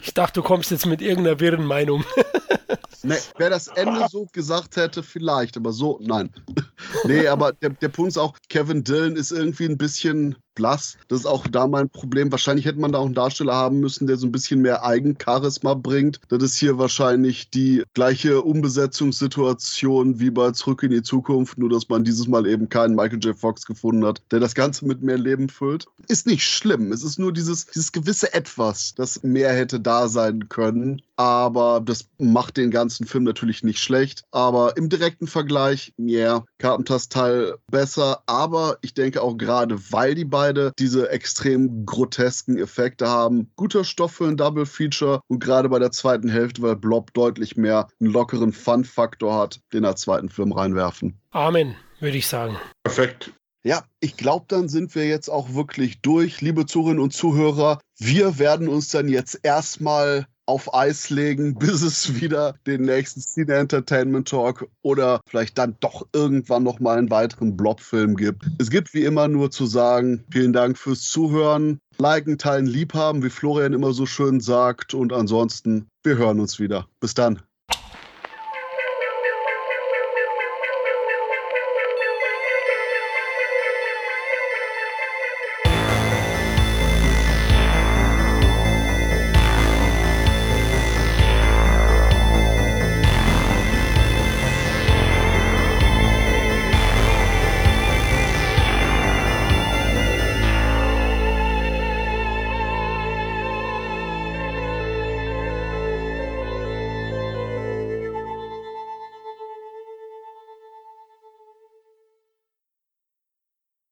ich dachte, du kommst jetzt mit irgendeiner wirren Meinung. Nee, wer das Ende so gesagt hätte, vielleicht, aber so, nein. nee, aber der, der Punkt ist auch, Kevin Dillon ist irgendwie ein bisschen blass. Das ist auch da mein Problem. Wahrscheinlich hätte man da auch einen Darsteller haben müssen, der so ein bisschen mehr Eigencharisma bringt. Das ist hier wahrscheinlich die gleiche Umbesetzungssituation wie bei Zurück in die Zukunft, nur dass man dieses Mal eben keinen Michael J. Fox gefunden hat, der das Ganze mit mehr Leben füllt. Ist nicht schlimm. Es ist nur dieses, dieses gewisse Etwas, das mehr hätte da sein können. Aber das macht den ganzen Film natürlich nicht schlecht. Aber im direkten Vergleich, ja, yeah, Carpenters Teil besser. Aber ich denke auch gerade, weil die beiden beide diese extrem grotesken Effekte haben. Guter Stoff für ein Double Feature und gerade bei der zweiten Hälfte, weil Blob deutlich mehr einen lockeren Fun-Faktor hat, den als zweiten Film reinwerfen. Amen, würde ich sagen. Perfekt. Ja, ich glaube, dann sind wir jetzt auch wirklich durch, liebe Zuhörerinnen und Zuhörer. Wir werden uns dann jetzt erstmal auf Eis legen, bis es wieder den nächsten Cine Entertainment Talk oder vielleicht dann doch irgendwann noch mal einen weiteren Blob-Film gibt. Es gibt wie immer nur zu sagen, vielen Dank fürs Zuhören, liken, teilen, liebhaben, wie Florian immer so schön sagt und ansonsten, wir hören uns wieder. Bis dann.